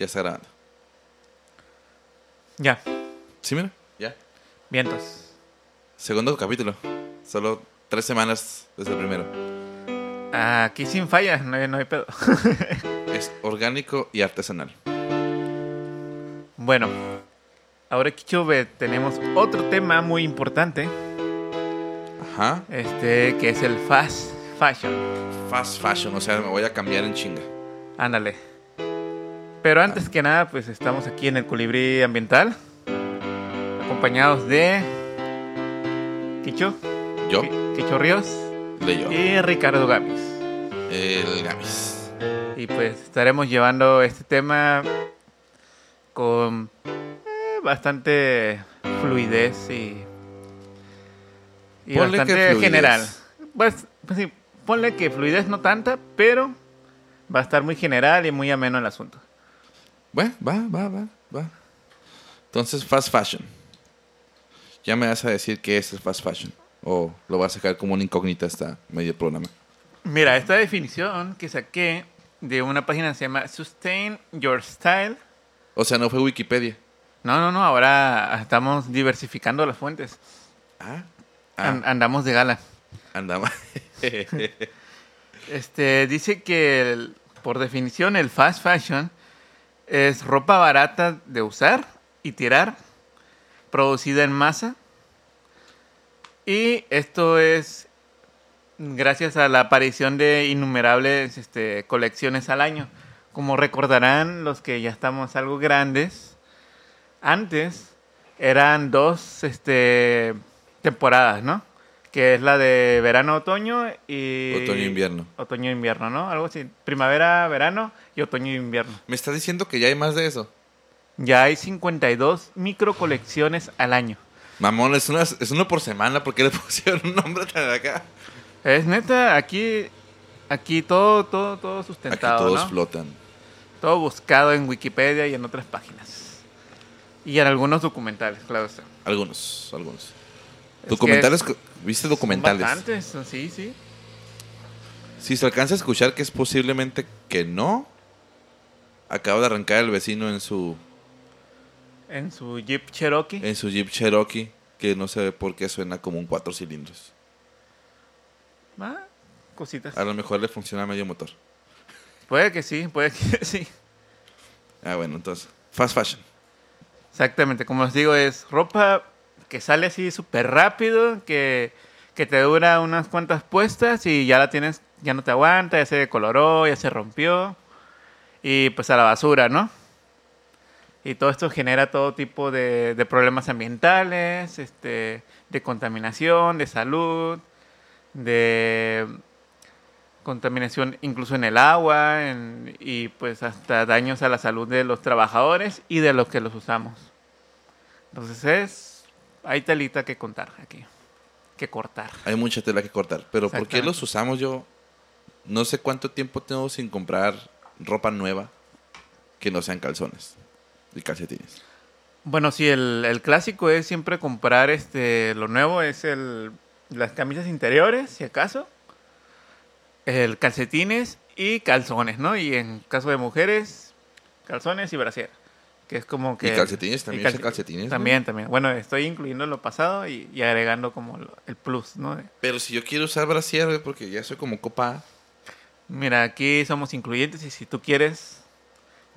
Ya está grabando. Ya, ¿Sí, mira? Ya. vientos. Segundo capítulo. Solo tres semanas desde el primero. Aquí sin fallas, no hay, no hay pedo. Es orgánico y artesanal. bueno, ahora Kichove tenemos otro tema muy importante, Ajá. este que es el fast fashion. Fast fashion, o sea, me voy a cambiar en chinga. Ándale. Pero antes que nada, pues estamos aquí en el Colibrí Ambiental, acompañados de Kicho, Yo, Kicho Ríos de yo. y Ricardo Gamis. El Gamis. Y pues estaremos llevando este tema con eh, bastante fluidez y, y Ponle que bastante general. Pues, pues sí, ponle que fluidez no tanta, pero va a estar muy general y muy ameno el asunto. Bueno, va, va, va, va. Entonces, fast fashion. Ya me vas a decir qué es el fast fashion. O lo vas a sacar como una incógnita hasta medio programa. Mira, esta definición que saqué de una página se llama Sustain Your Style. O sea, no fue Wikipedia. No, no, no, ahora estamos diversificando las fuentes. Ah, ah andamos de gala. andaba. Este, dice que el- por definición el fast fashion es ropa barata de usar y tirar, producida en masa. Y esto es gracias a la aparición de innumerables este, colecciones al año. Como recordarán los que ya estamos algo grandes, antes eran dos este, temporadas, ¿no? Que es la de verano-otoño y... Otoño-invierno. Otoño-invierno, ¿no? Algo así. Primavera, verano y otoño-invierno. ¿Me estás diciendo que ya hay más de eso? Ya hay 52 micro colecciones al año. Mamón, es, una, es uno por semana. ¿Por qué le pusieron un nombre tan de acá? Es neta, aquí, aquí todo, todo, todo Aquí sustentado, todos ¿no? flotan. Todo buscado en Wikipedia y en otras páginas. Y en algunos documentales, claro está. Algunos, algunos. Es Documentales, que ¿viste documentales? Bastantes, sí, sí. Si se alcanza a escuchar que es posiblemente que no, acaba de arrancar el vecino en su, En su Jeep Cherokee. en su Jeep Cherokee, que no sé por qué suena como un cuatro cilindros. Ah, cositas. A lo mejor le funciona medio motor. Puede que sí, puede que sí. Ah, bueno, entonces, fast fashion. Exactamente, como os digo, es ropa que sale así súper rápido, que, que te dura unas cuantas puestas y ya la tienes, ya no te aguanta, ya se decoloró, ya se rompió y pues a la basura, ¿no? Y todo esto genera todo tipo de, de problemas ambientales, este, de contaminación, de salud, de contaminación incluso en el agua en- y pues hasta daños a la salud de los trabajadores y de los que los usamos. Entonces es, hay telita que contar aquí, que cortar. Hay mucha tela que cortar. Pero ¿por qué los usamos yo? No sé cuánto tiempo tengo sin comprar ropa nueva que no sean calzones y calcetines. Bueno, sí, el, el clásico es siempre comprar este, lo nuevo es el, las camisas interiores, si acaso, el calcetines y calzones, ¿no? Y en caso de mujeres, calzones y brasier, que es como que... ¿Y calcetines? ¿También y usa calcetines, no? También, también. Bueno, estoy incluyendo lo pasado y, y agregando como el plus, ¿no? Pero si yo quiero usar brasier, güey, porque ya soy como copa. Mira, aquí somos incluyentes y si tú quieres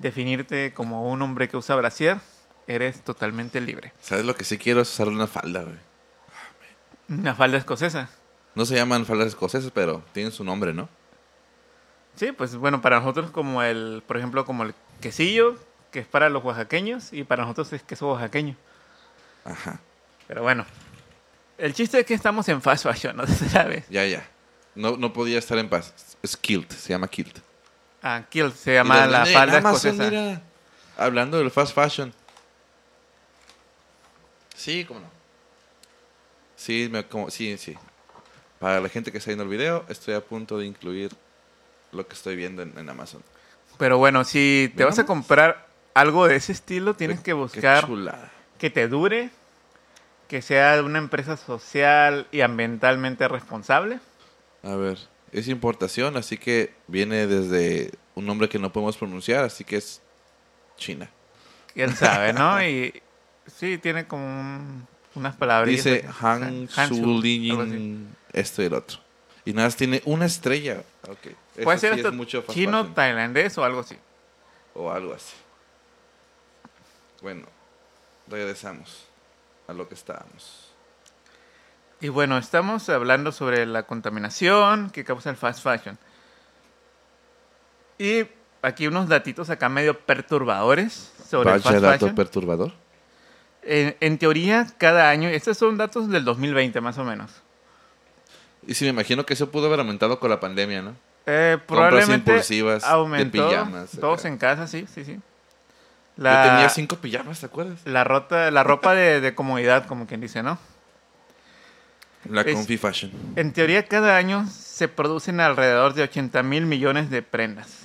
definirte como un hombre que usa brasier, eres totalmente libre. ¿Sabes lo que sí quiero? Es usar una falda, güey. Una falda escocesa. No se llaman faldas escocesas, pero tienen su nombre, ¿no? Sí, pues bueno, para nosotros como el, por ejemplo, como el quesillo, que es para los oaxaqueños, y para nosotros es queso oaxaqueño. Ajá. Pero bueno, el chiste es que estamos en fast fashion, ¿no? ¿Sabes? Ya, ya. No, no podía estar en paz. Es kilt, se llama kilt. Aquí se llama la falda Amazon, escocesa. mira. Hablando del fast fashion. Sí, cómo no. Sí, me, como, sí, sí. Para la gente que está viendo el video, estoy a punto de incluir lo que estoy viendo en, en Amazon. Pero bueno, si te vas a comprar algo de ese estilo, tienes que buscar que te dure, que sea de una empresa social y ambientalmente responsable. A ver, es importación, así que viene desde un nombre que no podemos pronunciar, así que es China. quién sabe, ¿no? Y sí, tiene como un- unas palabras. Dice Han Su Lin, esto y el otro. Y nada más tiene una estrella. Ok. Eso Puede ser sí es hasta mucho fast chino, tailandés o algo así. O algo así. Bueno, regresamos a lo que estábamos. Y bueno, estamos hablando sobre la contaminación que causa el fast fashion. Y aquí unos datitos acá medio perturbadores sobre el Vaya fast dato fashion. perturbador. En, en teoría, cada año, estos son datos del 2020 más o menos. Y sí, me imagino que eso pudo haber aumentado con la pandemia, ¿no? Eh, Compras probablemente impulsivas de aumentó. pijamas, todos acá. en casa, sí, sí, sí. Yo tenía cinco pijamas, ¿te acuerdas? la, rota, la ropa de, de comodidad, como quien dice, ¿no? La Es- Confi Fashion. En teoría, cada año se producen alrededor de 80 mil millones de prendas.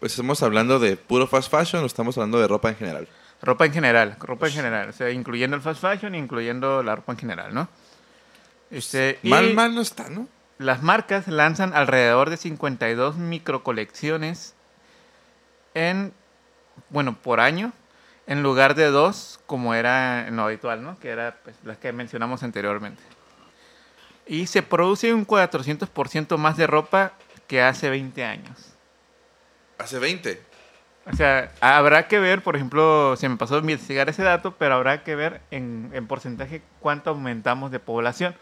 Pues estamos hablando de puro fast fashion o estamos hablando de ropa en general. Ropa en general, ropa Pues en general, o sea, incluyendo el fast fashion, incluyendo la ropa en general, ¿no? Este, y Mal, mal no está, ¿no? las marcas lanzan alrededor de 52 microcolecciones en, bueno, por año, en lugar de dos, como era en lo habitual, ¿no? Que era pues, las que mencionamos anteriormente. Y se produce un 400% más de ropa que hace 20 años. Hace 20. O sea, habrá que ver, por ejemplo, se me pasó a investigar ese dato, pero habrá que ver en, en porcentaje cuánto aumentamos de población.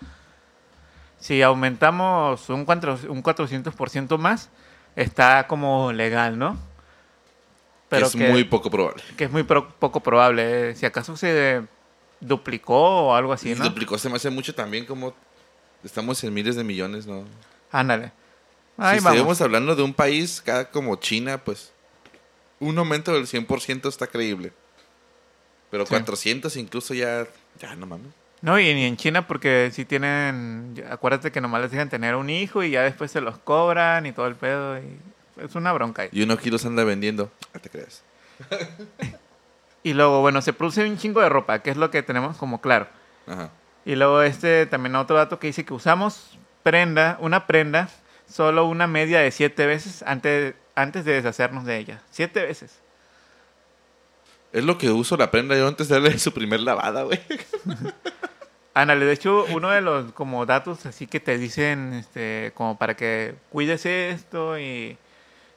Si aumentamos un, cuatro- un 400% más, está como legal, ¿no? Que es muy poco probable. que es muy pro- poco probable. eh. Si acaso se duplicó o algo así, ¿no? duplicó se me hace mucho también como estamos en miles de millones, ¿no? Ándale. si vamos. hablando de un país cada como China, pues un aumento del 100% está creíble. Pero Sí. 400 incluso ya, ya no mames. No, y ni en China porque si tienen, acuérdate que nomás les dejan tener un hijo y ya después se los cobran y todo el pedo. Y es una bronca. ahí. Y uno aquí los anda vendiendo. Te crees. Y luego, bueno, se produce un chingo de ropa, que es lo que tenemos como claro. Ajá. Y luego este también otro dato que dice que usamos prenda, una prenda, solo una media de siete veces antes, antes de deshacernos de ella. Siete veces. Es lo que uso la prenda yo antes de darle su primer lavada, güey. Ándale, de hecho, uno de los como datos así que te dicen, este, como para que cuides esto y,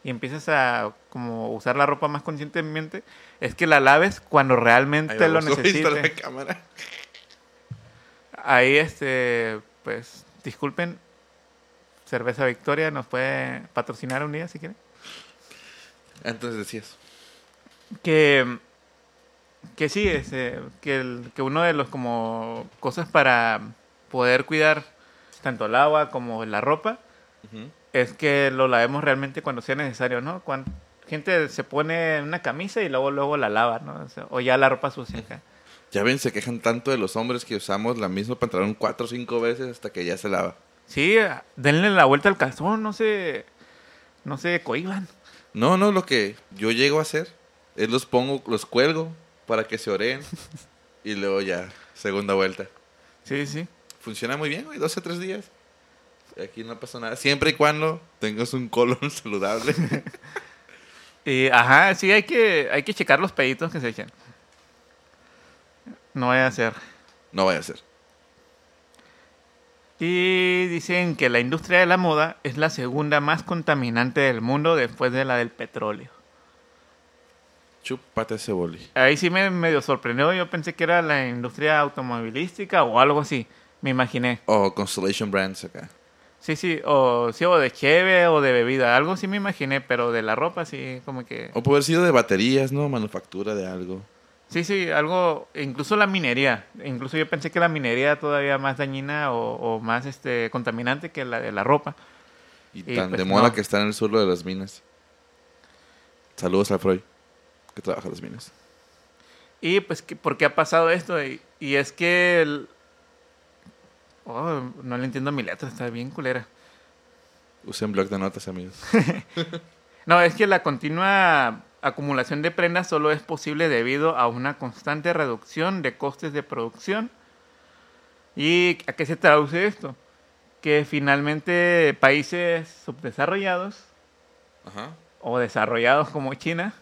y empieces a como usar la ropa más conscientemente, es que la laves cuando realmente lo necesites. cámara. Ahí, este, pues, disculpen, Cerveza Victoria nos puede patrocinar un día si quieren. Antes decías. Que, que sí, este, que, el- que uno de los como cosas para poder cuidar tanto el agua como la ropa. Es que lo lavemos realmente cuando sea necesario, ¿no? Cuando gente se pone una camisa y luego luego la lava, ¿no? O, sea, o ya la ropa sucia. acá. Ya ven, se quejan tanto de los hombres que usamos la misma pantalón cuatro o cinco veces hasta que ya se lava. Sí, denle la vuelta al calzón, no se, no se cohiban. No, no, lo que yo llego a hacer es los pongo, los cuelgo para que se oreen y luego ya, segunda vuelta. Sí, sí. Funciona muy bien, güey, 12 o 3 días. Aquí no pasa nada, siempre y cuando tengas un colon saludable. Y, ajá, sí, hay que, hay que checar los peditos que se echan. No vaya a ser. no vaya a ser. Y dicen que la industria de la moda es la segunda más contaminante del mundo después de la del petróleo. Chúpate ese boli. Ahí sí me medio sorprendió. Yo pensé que era la industria automovilística o algo así. Me imaginé. O Constellation Brands acá. Sí, sí, o, sí, o de cheve o de bebida. Algo sí me imaginé, pero de la ropa sí, como que... O puede haber sido de baterías, ¿no? Manufactura de algo. Sí, sí, algo, incluso la minería. Incluso yo pensé que la minería todavía más dañina o, o más este contaminante que la de la ropa. Y Y tan pues de moda no. que está en el suelo de las minas. Saludos a Freud, que trabaja en las minas. Y pues, ¿qué- ¿por qué ha pasado esto? Y, y es que... el- Oh, no le entiendo mi letra, está bien culera. Usen blog de notas, amigos. No, es que la continua acumulación de prendas solo es posible debido a una constante reducción de costes de producción. ¿Y a qué se traduce esto? Que finalmente países subdesarrollados Ajá. o desarrollados como China,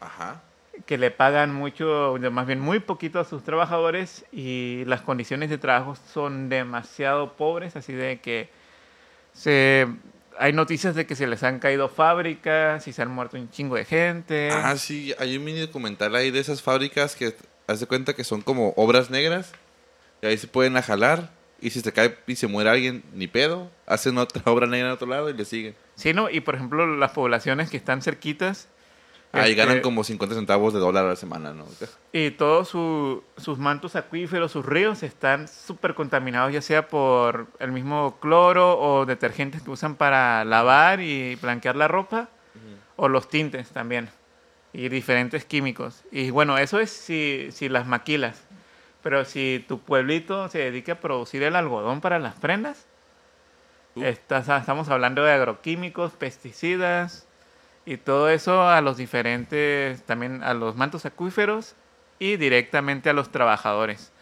Ajá. Que le pagan mucho, más bien muy poquito a sus trabajadores y las condiciones de trabajo son demasiado pobres, así de que se, hay noticias de que se les han caído fábricas y se han muerto un chingo de gente. Ah, sí, hay un mini documental ahí de esas fábricas que haz de cuenta que son como obras negras y ahí se pueden ajalar y si se cae y se muere alguien, ni pedo, hacen otra obra negra en otro lado y le siguen. Sí, ¿no? Y por ejemplo, las poblaciones que están cerquitas. Ahí este, ganan como 50 centavos de dólar a la semana, ¿no? Y todos su- sus mantos acuíferos, sus ríos están súper contaminados, ya sea por el mismo cloro o detergentes que usan para lavar y blanquear la ropa, o los tintes también, y diferentes químicos. Y bueno, eso es si, si las maquilas. Pero si tu pueblito se dedica a producir el algodón para las prendas, Uh. estás- estamos hablando de agroquímicos, pesticidas y todo eso a los diferentes, también a los mantos acuíferos y directamente a los trabajadores.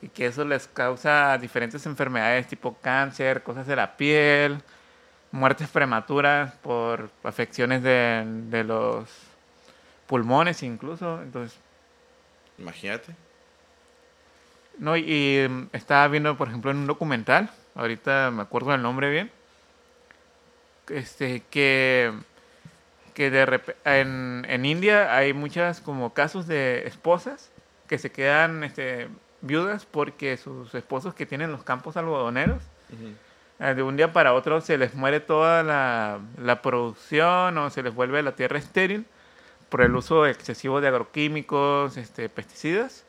Y que eso les causa diferentes enfermedades tipo cáncer, cosas de la piel, muertes prematuras por afecciones de, de los pulmones incluso. Entonces, Imagínate. no, y, y, mm, estaba viendo, por ejemplo, en un documental, ahorita me acuerdo del nombre bien, este, que, que de en, en India hay muchas como casos de esposas que se quedan este, viudas porque sus esposos que tienen los campos algodoneros, eh, de un día para otro se les muere toda la, la producción o se les vuelve la tierra estéril por el uso excesivo de agroquímicos, este, pesticidas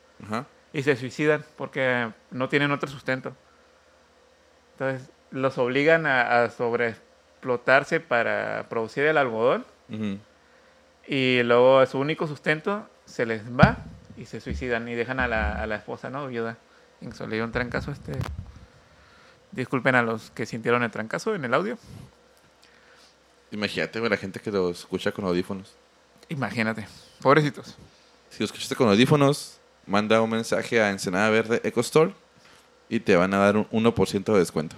y se suicidan porque no tienen otro sustento. Entonces los obligan a, a sobreexplotarse para producir el algodón Y luego su único sustento se les va y se suicidan y dejan a la, a la esposa, ¿no? Viuda. Incluso le dio un trancazo este. Disculpen a los que sintieron el trancazo en el audio. Imagínate, güey, la gente que lo escucha con audífonos. Imagínate. Pobrecitos. Si lo escuchaste con audífonos, manda un mensaje a Ensenada Verde Eco Store y te van a dar un 1% de descuento.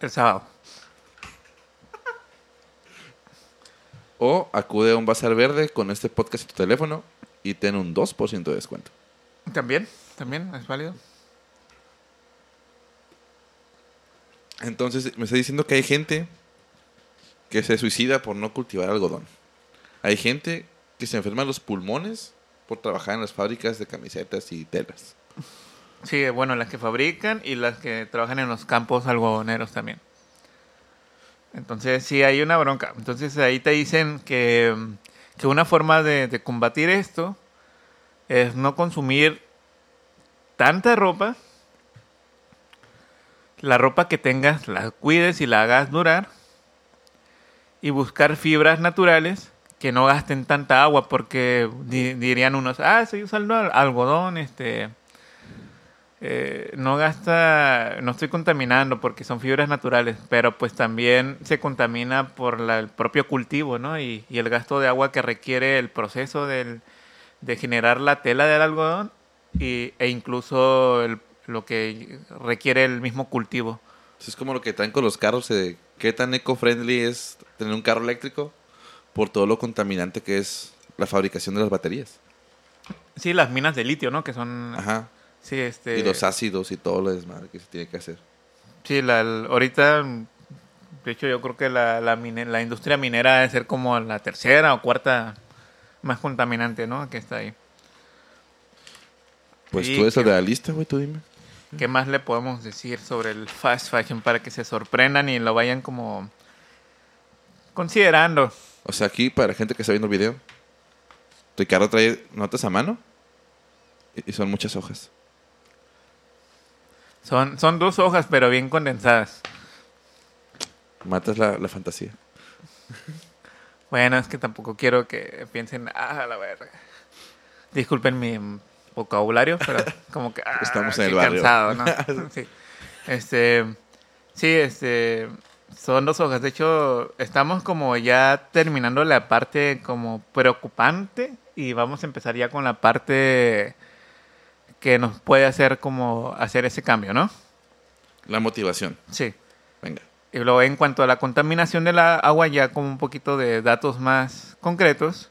El sábado. O acude a un bazar verde con este podcast en tu teléfono y ten un 2% de descuento. También, también es válido. Entonces, me está diciendo que hay gente que se suicida por no cultivar algodón. Hay gente que se enferma los pulmones por trabajar en las fábricas de camisetas y telas. Sí, bueno, las que fabrican y las que trabajan en los campos algodoneros también. Entonces, sí, hay una bronca. Entonces, ahí te dicen que, que una forma de, combatir esto es no consumir tanta ropa. La ropa que tengas, la cuides y la hagas durar. Y buscar fibras naturales que no gasten tanta agua, porque di- dirían unos, ah, estoy usando al- algodón, este, eh, no gasta, no estoy contaminando porque son fibras naturales, pero pues también se contamina por la- el propio cultivo, ¿no? Y, y el gasto de agua que requiere el proceso del- de generar la tela del algodón y, e incluso el- lo que requiere el mismo cultivo. Es como lo que traen con los carros, de qué tan eco-friendly es tener un carro eléctrico por todo lo contaminante que es la fabricación de las baterías. Sí, las minas de litio, ¿no? Que son... Ajá. Sí, este... Y los ácidos y todo lo desmadre que se tiene que hacer. Sí, la, el- ahorita, de hecho, yo creo que la, la, mine- la industria minera debe ser como la tercera o cuarta más contaminante, ¿no? Que está ahí. Pues Sí, tú eres realista, güey, tú dime. ¿Qué más le podemos decir sobre el fast fashion para que se sorprendan y lo vayan como considerando? O sea, aquí, para gente que está viendo el video, Ricardo trae notas a mano y son muchas hojas. Son, son dos hojas, pero bien condensadas. Matas la, la fantasía. Bueno, es que tampoco quiero que piensen, ah, la verga. Disculpen mi vocabulario, pero como que ah, Estamos en el barrio. cansado, ¿no? Sí. Este, sí, este, son dos hojas. De hecho, estamos como ya terminando la parte como preocupante y vamos a empezar ya con la parte que nos puede hacer como hacer ese cambio, ¿no? La motivación. Sí. Venga. Y luego en cuanto a la contaminación del agua, ya con un poquito de datos más concretos.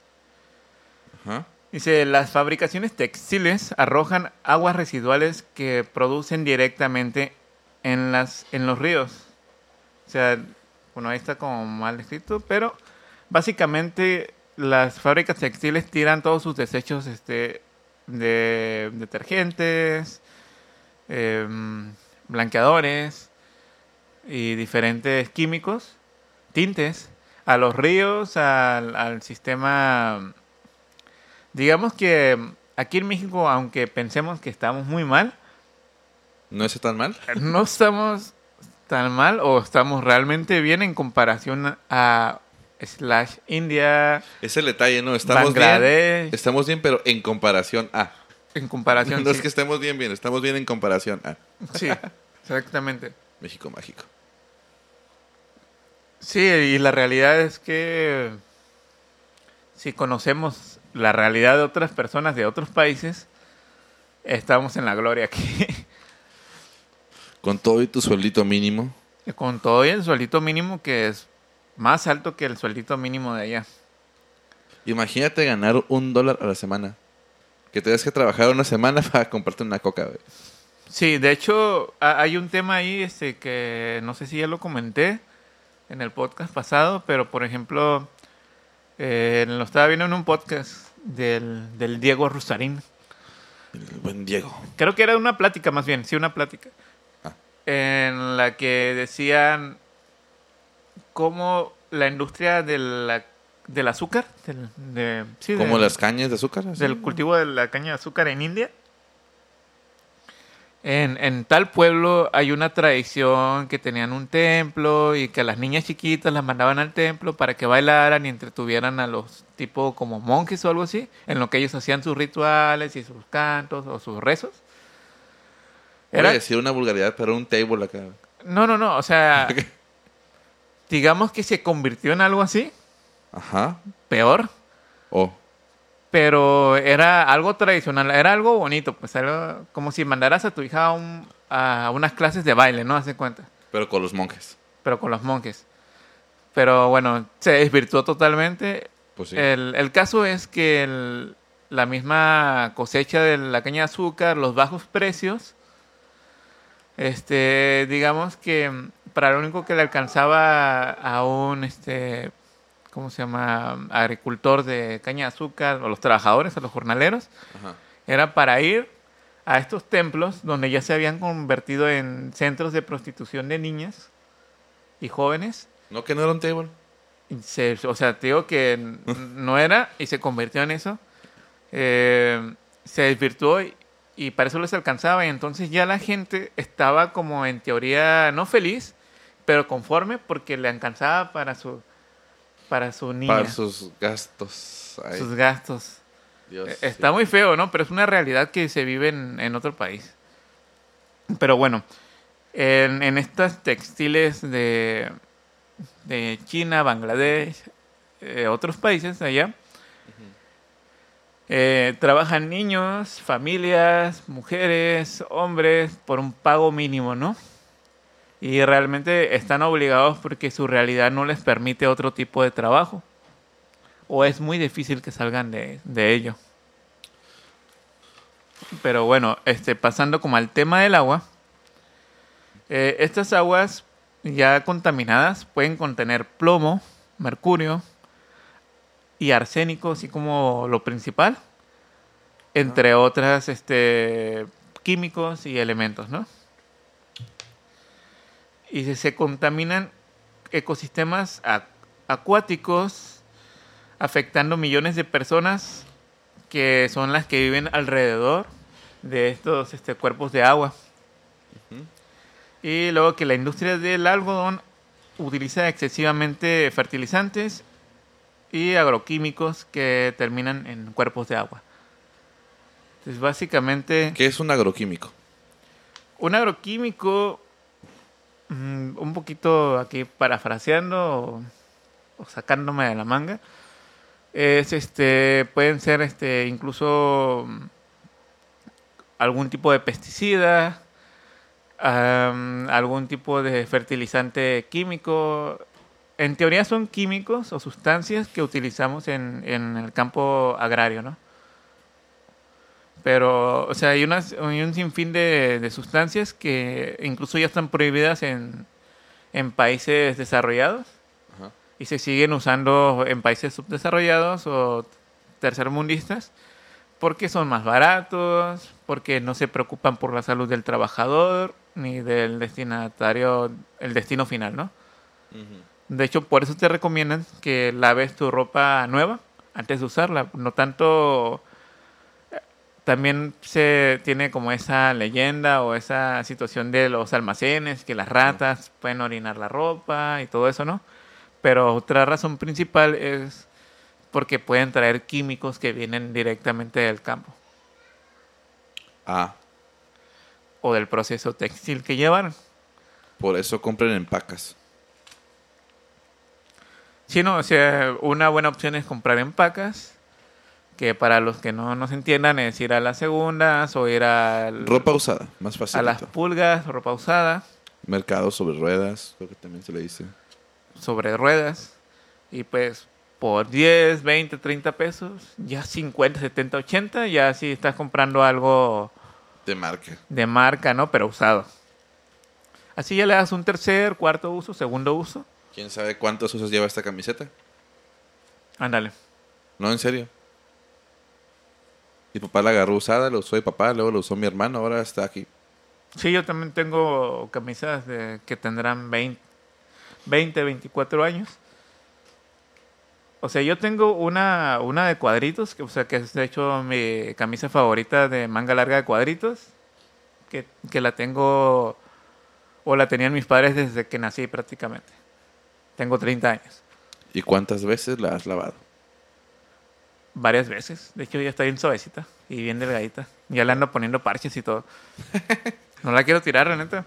Ajá. Dice, las fabricaciones textiles arrojan aguas residuales que producen directamente en, las, en los ríos. O sea, bueno, ahí está como mal escrito, pero básicamente las fábricas textiles tiran todos sus desechos este, de detergentes, em, blanqueadores y diferentes químicos, tintes, a los ríos, al, al sistema... Digamos que aquí en México, aunque pensemos que estamos muy mal, ¿No está tan mal? no estamos tan mal o estamos realmente bien en comparación a slash India, Es el detalle, ¿no? Estamos Bangladesh. bien. Estamos bien, pero en comparación a. en comparación. No es que estemos bien, bien. Estamos bien en comparación a. Sí, exactamente. México mágico. Sí, y la realidad es que si conocemos la realidad de otras personas de otros países, estamos en la gloria aquí. Con todo y tu sueldito mínimo. Con todo y el sueldito mínimo que es más alto que el sueldito mínimo de allá. Imagínate ganar un dólar a la semana. Que tengas que trabajar una semana para comprarte una coca, güey. Sí, de hecho ha- hay un tema ahí este que no sé si ya lo comenté en el podcast pasado, pero por ejemplo eh, lo estaba viendo en un podcast del, del Diego Rusarín. El buen Diego. Creo que era una plática más bien, sí, una plática. Ah. En la que decían cómo la industria de la- del azúcar, del, de- sí, de- Como las cañas de azúcar. del cultivo de la caña de azúcar en India. En, en tal pueblo hay una tradición que tenían un templo y que a las niñas chiquitas las mandaban al templo para que bailaran y entretuvieran a los tipo como monjes o algo así, en lo que ellos hacían sus rituales y sus cantos o sus rezos. Era, decir una vulgaridad, pero un table acá. no, no, no, o sea, digamos que se convirtió en algo así, Ajá. peor, Oh. pero era algo tradicional, era algo bonito, pues algo como si mandaras a tu hija a, un- a unas clases de baile, ¿no? Hace cuenta, Pero con los monjes. pero con los monjes. Pero bueno, se desvirtuó totalmente. Pues sí. El, el caso es que el- la misma cosecha de la caña de azúcar, los bajos precios, este, digamos que para lo único que le alcanzaba a un, este, ¿cómo se llama? Agricultor de caña de azúcar, o los trabajadores, a los jornaleros, Ajá. era para ir a estos templos donde ya se habían convertido en centros de prostitución de niñas y jóvenes. No, que no era un table. Se- o sea, te digo que no era y se convirtió en eso. Eh, se desvirtuó y, y para eso les alcanzaba. Y entonces ya la gente estaba como en teoría no feliz, pero conforme porque le alcanzaba para su, para su niña, Para sus gastos. Ay, sus gastos. Dios. Eh, Está muy feo, ¿no? Pero es una realidad que se vive en, en otro país. Pero bueno, en, en estas textiles de, de China, Bangladesh, eh, otros países allá, eh, trabajan niños, familias, mujeres, hombres, por un pago mínimo, ¿no? Y realmente están obligados porque su realidad no les permite otro tipo de trabajo. O es muy difícil que salgan de, de ello. Pero bueno, este, pasando como al tema del agua. eh, estas aguas ya contaminadas pueden contener plomo, mercurio y arsénico, así como lo principal. Entre otras este, químicos y elementos, ¿no? Y se, se contaminan ecosistemas acuáticos, afectando millones de personas que son las que viven alrededor de estos este, cuerpos de agua. Y luego que la industria del algodón utiliza excesivamente fertilizantes y agroquímicos que terminan en cuerpos de agua. Entonces, básicamente, ¿Qué es un agroquímico? un agroquímico, mm, un poquito aquí parafraseando o, sacándome de la manga, es este, pueden ser este, incluso mm, algún tipo de pesticida, algún tipo de fertilizante químico. En teoría son químicos o sustancias que utilizamos en, en el campo agrario, ¿no? Pero, o sea, hay, unas, hay un sinfín de, de sustancias que incluso ya están prohibidas en, en países desarrollados Ajá. y se siguen usando en países subdesarrollados o tercermundistas porque son más baratos, porque no se preocupan por la salud del trabajador ni del destinatario, el destino final, ¿no? Ujú. De hecho, por eso te recomiendan que laves tu ropa nueva antes de usarla. No tanto. También se tiene como esa leyenda o esa situación de los almacenes, que las ratas pueden orinar la ropa y todo eso, ¿no? Pero otra razón principal es porque pueden traer químicos que vienen directamente del campo Ah, o del proceso textil que llevaron. por eso compren en pacas. Sí, no, o sea, una buena opción es comprar en pacas, que para los que no nos entiendan es ir a las segundas o ir al- Ropa usada, más fácil. a las pulgas, ropa usada, Mercado sobre ruedas, creo que también se le dice. sobre ruedas, y pues por 10, 20, 30 pesos, ya 50, 70, 80, ya si estás comprando algo De marca. de marca, ¿no? Pero usado. Así ya le das un tercer, cuarto uso, segundo uso. ¿Quién sabe cuántos usos lleva esta camiseta? Ándale. No, en serio. Mi papá la agarró usada, la usó mi papá, luego la usó mi hermano, ahora está aquí. Sí, yo también tengo camisas de, que tendrán 20, 20, 24 años. O sea, yo tengo una, una de cuadritos, que, o sea, que es de hecho mi camisa favorita de manga larga de cuadritos, que, que la tengo, o la tenían mis padres desde que nací prácticamente. Tengo 30 años. ¿Y cuántas veces la has lavado? Varias veces. De hecho, ya está bien suavecita y bien delgadita. Ya le ando poniendo parches y todo. No la quiero tirar, la neta.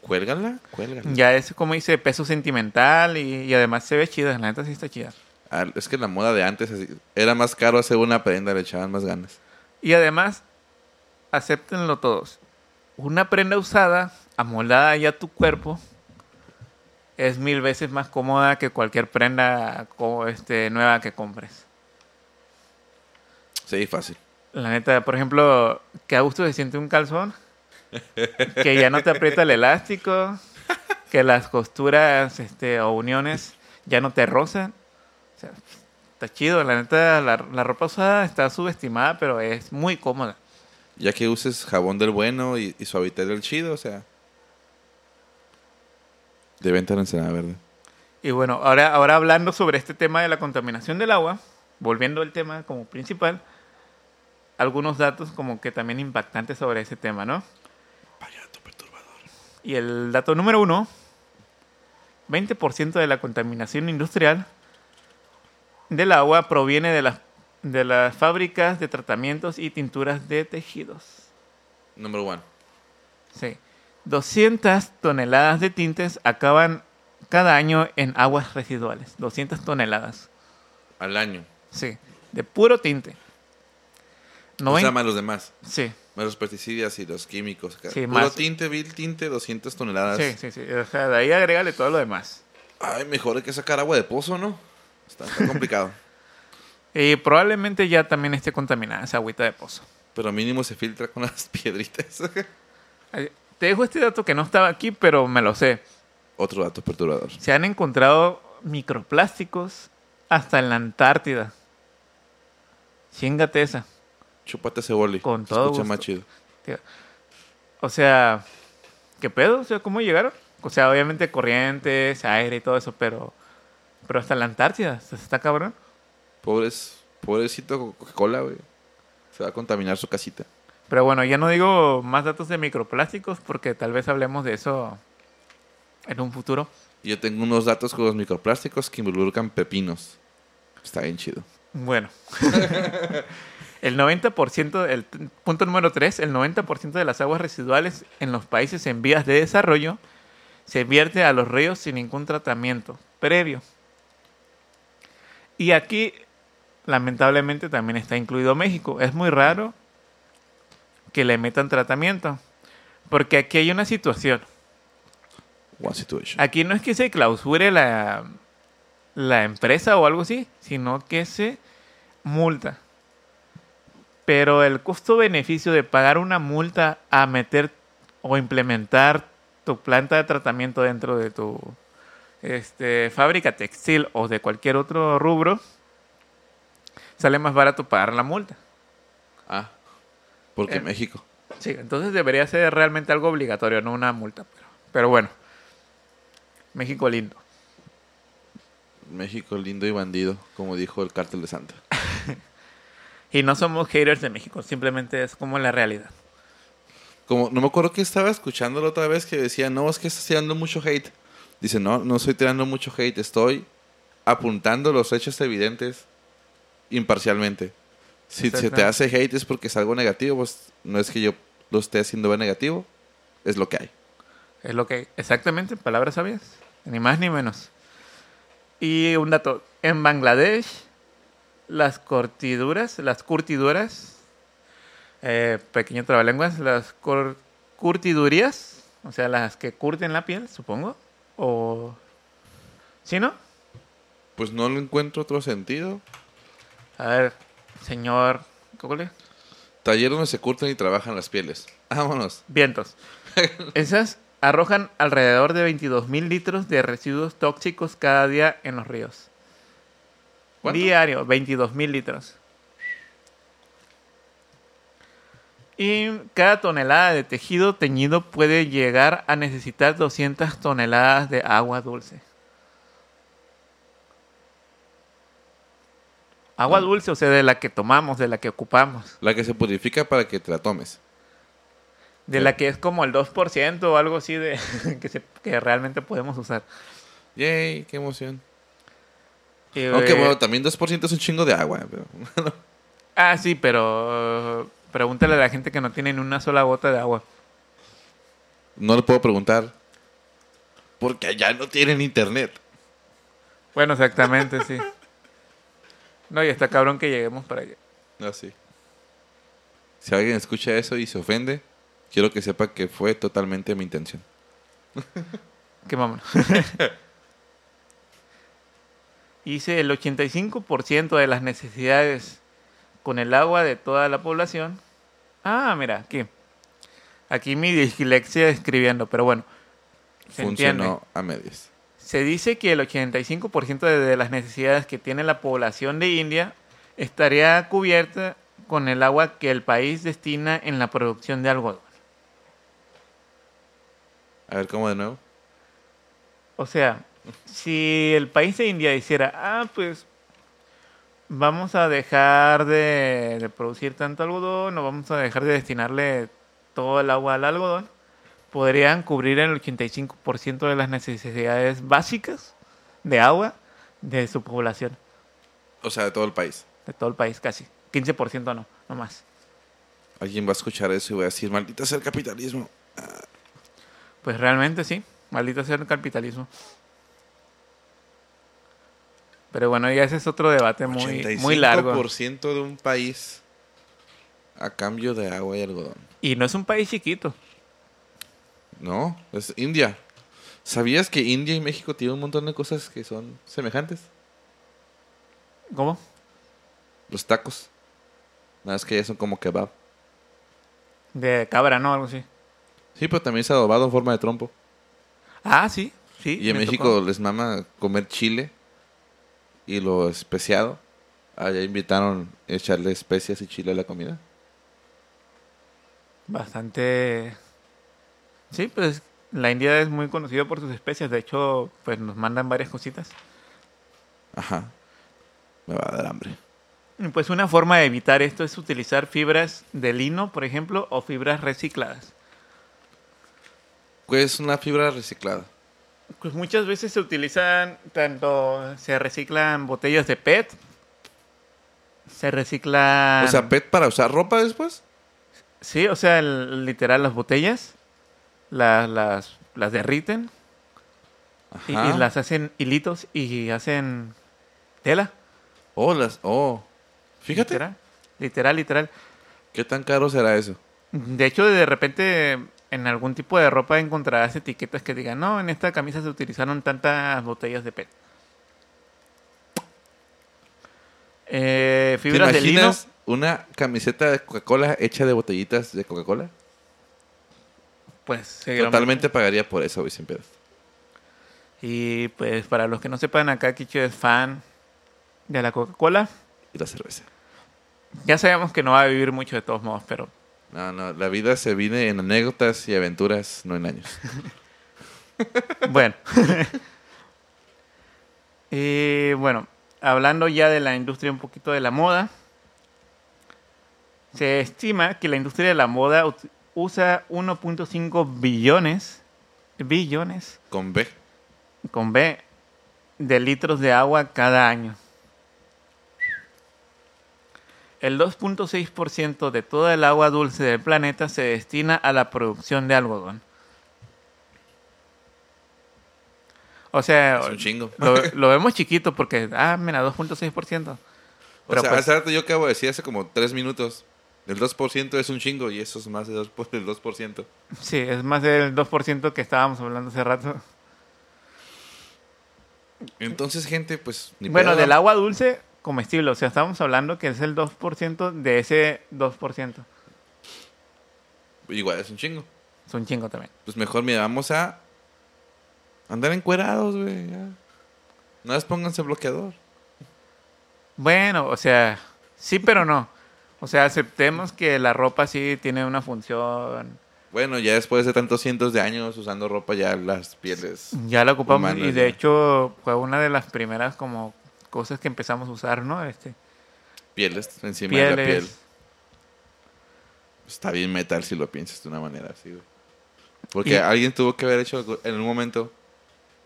Cuélgala, cuélgala. Ya es como dice peso sentimental y, y además se ve chida, la neta sí está chida. Ah, es que la moda de antes era más caro hacer una prenda, le echaban más ganas. Y además, acéptenlo todos. Una prenda usada, amoldada ya a tu cuerpo, es mil veces más cómoda que cualquier prenda co- este, nueva que compres. Sí, fácil. La neta, por ejemplo, que a gusto se siente un calzón, que ya no te aprieta el elástico, que las costuras este, o uniones ya no te rozan. O sea, está chido, la neta, la, la ropa usada está subestimada, pero es muy cómoda. Ya que uses jabón del bueno y, y suavitel del chido, o sea. De venta en Ensenada Verde. Y bueno, ahora, ahora hablando sobre este tema de la contaminación del agua, volviendo al tema como principal, algunos datos como que también impactantes sobre ese tema, ¿no? Payato perturbador. Y el dato número uno, 20% de la contaminación industrial del agua proviene de las, de las fábricas de tratamientos y tinturas de tejidos. Number one. Sí. 200 toneladas de tintes acaban cada año en aguas residuales. 200 toneladas. Al año. Sí. De puro tinte. O sea, más los demás. Sí. Más los pesticidas y los químicos. Sí, Puro más. tinte, vil tinte, 200 toneladas. Sí, sí, sí. O sea, de ahí agrégale todo lo demás. Ay, mejor hay que sacar agua de pozo, ¿no? Está, está complicado. Y probablemente ya también esté contaminada esa agüita de pozo. Pero mínimo se filtra con las piedritas. Te dejo este dato que no estaba aquí, pero me lo sé. Otro dato perturbador. Se han encontrado microplásticos hasta en la Antártida. Chingate esa. Chúpate ese boli. Con Se todo escucha gusto. más chido. Tío. O sea, ¿qué pedo? O sea, ¿cómo llegaron? O sea, obviamente corrientes, aire y todo eso, pero pero hasta la Antártida, ¿se está cabrón? Pobres, pobrecito Coca-Cola, güey. Se va a contaminar su casita. Pero bueno, ya no digo más datos de microplásticos porque tal vez hablemos de eso en un futuro. Yo tengo unos datos con los microplásticos que involucran pepinos. Está bien chido. Bueno. el 90%, el punto número 3, el 90% de las aguas residuales en los países en vías de desarrollo se vierte a los ríos sin ningún tratamiento previo. Y aquí, lamentablemente, también está incluido México. Es muy raro que le metan tratamiento. Porque aquí hay una situación. One situation. Aquí no es que se clausure la, la empresa o algo así, sino que se multa. Pero el costo-beneficio de pagar una multa a meter o implementar tu planta de tratamiento dentro de tu este, fábrica textil o de cualquier otro rubro, sale más barato pagar la multa. Ah, porque Eh. México. Sí, entonces debería ser realmente algo obligatorio, no una multa. Pero, pero bueno, México lindo. México lindo y bandido, como dijo el cártel de Santa. Y no somos haters de México, simplemente es como la realidad. Como, no me acuerdo que estaba escuchando la otra vez que decía, no, es que estás tirando mucho hate. Dice, no, no estoy tirando mucho hate, estoy apuntando los hechos evidentes imparcialmente. Si se te hace hate es porque es algo negativo, pues no es que yo lo esté haciendo ver negativo, es lo que hay. Es lo que, exactamente, palabras sabias, ni más ni menos. Y un dato, en Bangladesh, las cortiduras, las curtiduras, eh, pequeño trabalenguas, las curtidurías, o sea, las que curten la piel, supongo, o... ¿Sí, no? Pues no le encuentro otro sentido. A ver, señor... ¿Cómo le? Taller donde se curten y trabajan las pieles. Vámonos. Vientos. Esas arrojan alrededor de 22 mil litros de residuos tóxicos cada día en los ríos. ¿Cuánto? Diario, 22 mil litros. Y cada tonelada de tejido teñido puede llegar a necesitar 200 toneladas de agua dulce. Agua Mm. dulce, o sea, de la que tomamos, de la que ocupamos. La que se purifica para que te la tomes. De Sí. la que es como el 2% o algo así de que, se- que realmente podemos usar. Yay, qué emoción. Aunque eh, bueno, también 2% es un chingo de agua. Pero... Ah, sí, pero uh, pregúntale a la gente que no tiene ni una sola gota de agua. no le puedo preguntar. Porque allá no tienen internet. Bueno, exactamente, sí. No, y está cabrón que lleguemos para allá. Así. Si alguien escucha eso y se ofende, quiero que sepa que fue totalmente mi intención. Qué vámonos. Dice el 85% de las necesidades con el agua de toda la población. Ah, mira, aquí. Aquí mi dislexia escribiendo, pero bueno. Se entiende. Funcionó a medias. Se dice que el 85% de, de las necesidades que tiene la población de India estaría cubierta con el agua que el país destina en la producción de algodón. A ver, ¿cómo de nuevo? O sea, si el país de India hiciera, ah, pues vamos a dejar de, de producir tanto algodón o vamos a dejar de destinarle todo el agua al algodón, podrían cubrir el 85% de las necesidades básicas de agua de su población, O sea, de todo el país. de todo el país casi. 15% no, no más. Alguien va a escuchar eso y va a decir, maldita sea el capitalismo. Pues realmente sí, maldito sea el capitalismo. Pero bueno, ya ese es otro debate muy, muy largo. 85% de un país a cambio de agua y algodón. Y no es un país chiquito. No, es India. ¿Sabías que India y México tienen un montón de cosas que son semejantes? ¿Cómo? Los tacos. Nada más que ya son como kebab. De cabra, ¿no? Algo así. Sí, pero también es adobado en forma de trompo. Ah, sí. sí Y en México tocó. les mama comer chile y lo especiado. Allá invitaron a echarle especias y chile a la comida. Bastante... Sí, pues la India es muy conocida por sus especies. De hecho, pues nos mandan varias cositas. Ajá. Me va a dar hambre. Pues una forma de evitar esto es utilizar fibras de lino, por ejemplo, o fibras recicladas. ¿Qué es una fibra reciclada? Pues muchas veces se utilizan, tanto se reciclan botellas de PET, se reciclan... O sea, PET para usar ropa después. Sí, o sea, el- literal las botellas, la- las, las derriten y las hacen hilitos y hacen tela. Oh, las... Oh. Fíjate. Literal, literal, literal. ¿Qué tan caro será eso? De hecho, de repente en algún tipo de ropa encontrarás etiquetas que digan, no, en esta camisa se utilizaron tantas botellas de PET. Eh, ¿Te fibras de lino. imaginas una camiseta de Coca-Cola hecha de botellitas de Coca-Cola? Pues Totalmente pagaría por eso, güey, sin. Y pues para los que no sepan, acá Kicho es fan de la Coca-Cola. Y la cerveza. Ya sabemos que no va a vivir mucho de todos modos, pero No, no, la vida se vive en anécdotas y aventuras, no en años. bueno. y bueno, hablando ya de la industria un poquito de la moda, se estima que la industria de la moda usa 1.5 billones, billones, Con B. con B, de litros de agua cada año. El 2.6% de toda el agua dulce del planeta se destina a la producción de algodón. O sea, Es un chingo. lo, lo vemos chiquito porque, ah, mira, 2.6%. O sea, pues- hace rato yo acabo de decir hace como tres minutos. El 2% es un chingo y eso es más del 2%. Sí, es más del 2% que estábamos hablando hace rato. Entonces, gente, pues... ni Bueno, del agua dulce comestible, o sea, estamos hablando que es el 2% de ese 2%. Igual es un chingo. Es un chingo también. Pues mejor, mira, vamos a andar encuerados, güey. No les pónganse bloqueador. Bueno, o sea, sí, pero no. O sea, aceptemos que la ropa sí tiene una función. Bueno, ya después de tantos cientos de años usando ropa, ya las pieles... Ya la ocupamos Humanas, y de hecho fue una de las primeras como cosas que empezamos a usar, ¿no? Este, Pieles encima de la piel. pieles. Está bien metal si lo piensas de una manera así, güey. Porque Y- alguien tuvo que haber hecho en un momento...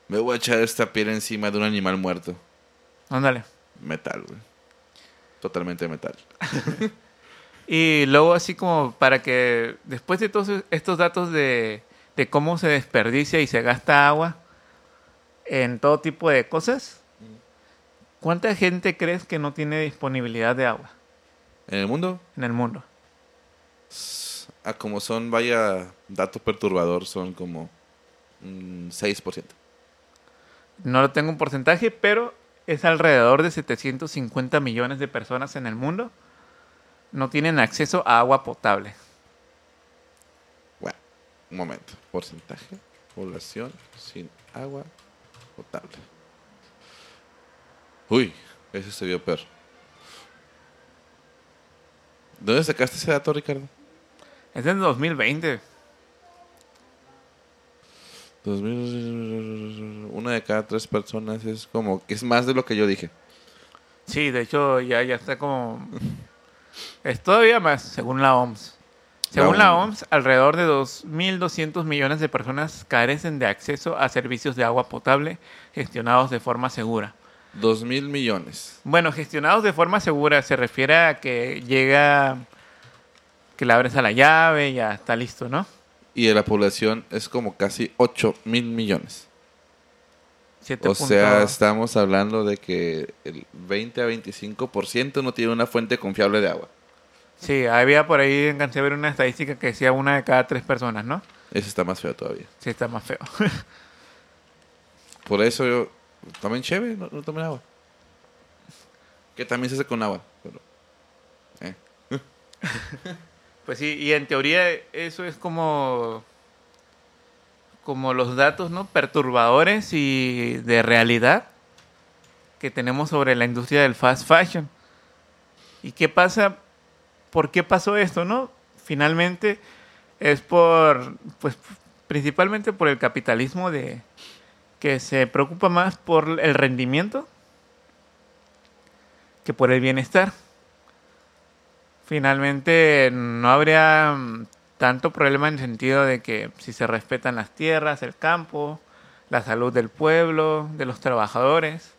Me voy a echar esta piel encima de un animal muerto. Ándale. Metal, güey. Totalmente metal. Y luego así como para que después de todos estos datos de, de cómo se desperdicia y se gasta agua en todo tipo de cosas, ¿cuánta gente crees que no tiene disponibilidad de agua En el mundo, en el mundo? a como son, vaya, dato perturbador, son como un 6%. No lo tengo un porcentaje, pero es alrededor de 750 millones de personas en el mundo no tienen acceso a agua potable. Bueno, un momento. Porcentaje, población sin agua potable. Uy, ese se vio peor. ¿Dónde sacaste ese dato, Ricardo? Es en 2020. 2000, una de cada tres personas es como que es más de lo que yo dije. Sí, de hecho ya, ya está como... Es todavía más, según la OMS. Según la OMS. OMS, alrededor de 2.200 millones de personas carecen de acceso a servicios de agua potable gestionados de forma segura. Dos mil millones. Bueno, gestionados de forma segura se refiere a que llega, que le abres a la llave y ya está listo, ¿no? Y de la población es como casi 8 mil millones. Siete O sea, estamos hablando de que el 20 a 25% no tiene una fuente confiable de agua. Sí, había por ahí, ver una estadística que decía una de cada tres personas, ¿no? Eso está más feo todavía. Sí, está más feo. Por eso yo tomen cheve, no, no tomen agua. Que también se hace con agua. Pero, eh. Pues sí, y en teoría eso es como como los datos, ¿no? perturbadores y de realidad que tenemos sobre la industria del fast fashion. ¿Y qué pasa? ¿Por qué pasó esto, no? Finalmente es por pues principalmente por el capitalismo de que se preocupa más por el rendimiento que por el bienestar finalmente no habría mm, tanto problema en el sentido de que si se respetan las tierras, el campo, la salud del pueblo, de los trabajadores.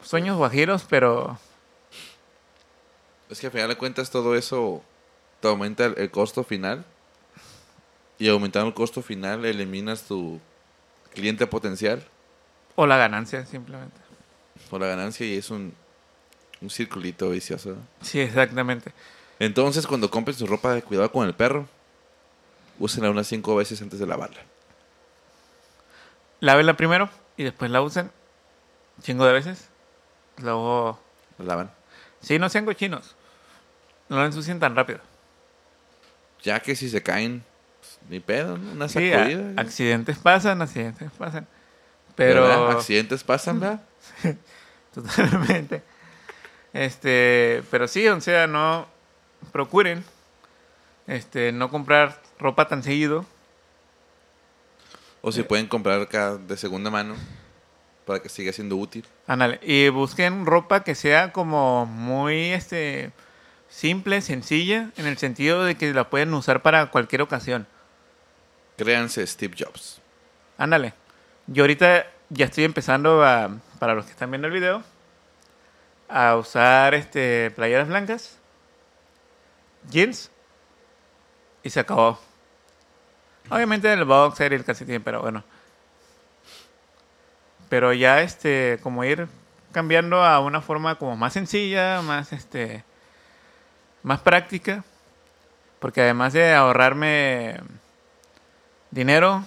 Sueños guajiros, pero Es que al final de cuentas todo eso te aumenta el, el costo final. Y aumentando el costo final eliminas tu cliente potencial o la ganancia simplemente. o la ganancia y es un, un circulito vicioso. Sí, exactamente. Entonces, cuando compren su ropa de cuidado con el perro, úsenla unas cinco veces antes de lavarla. Lávenla primero y después la usen chingo de veces. Luego, La lavan. sí, no sean cochinos. No lo ensucien tan rápido. Ya que si se caen, ni pedo, ¿no? Una Sí, sacudida. a- accidentes pasan, accidentes pasan. Pero ¿Verdad? Accidentes pasan, ¿verdad? Totalmente. Este, pero sí, o sea, no procuren este no comprar ropa tan seguido. O si pueden comprar acá de segunda mano para que siga siendo útil. Ándale, y busquen ropa que sea como muy este simple, sencilla, en el sentido de que la pueden usar para cualquier ocasión. Créanse Steve Jobs. Ándale. Yo ahorita ya estoy empezando a, para los que están viendo el video, a usar este playeras blancas, jeans, y se acabó. Obviamente el boxer y el calcetín, pero bueno. Pero ya este, como ir cambiando a una forma como más sencilla, más este, más práctica, porque además de ahorrarme dinero,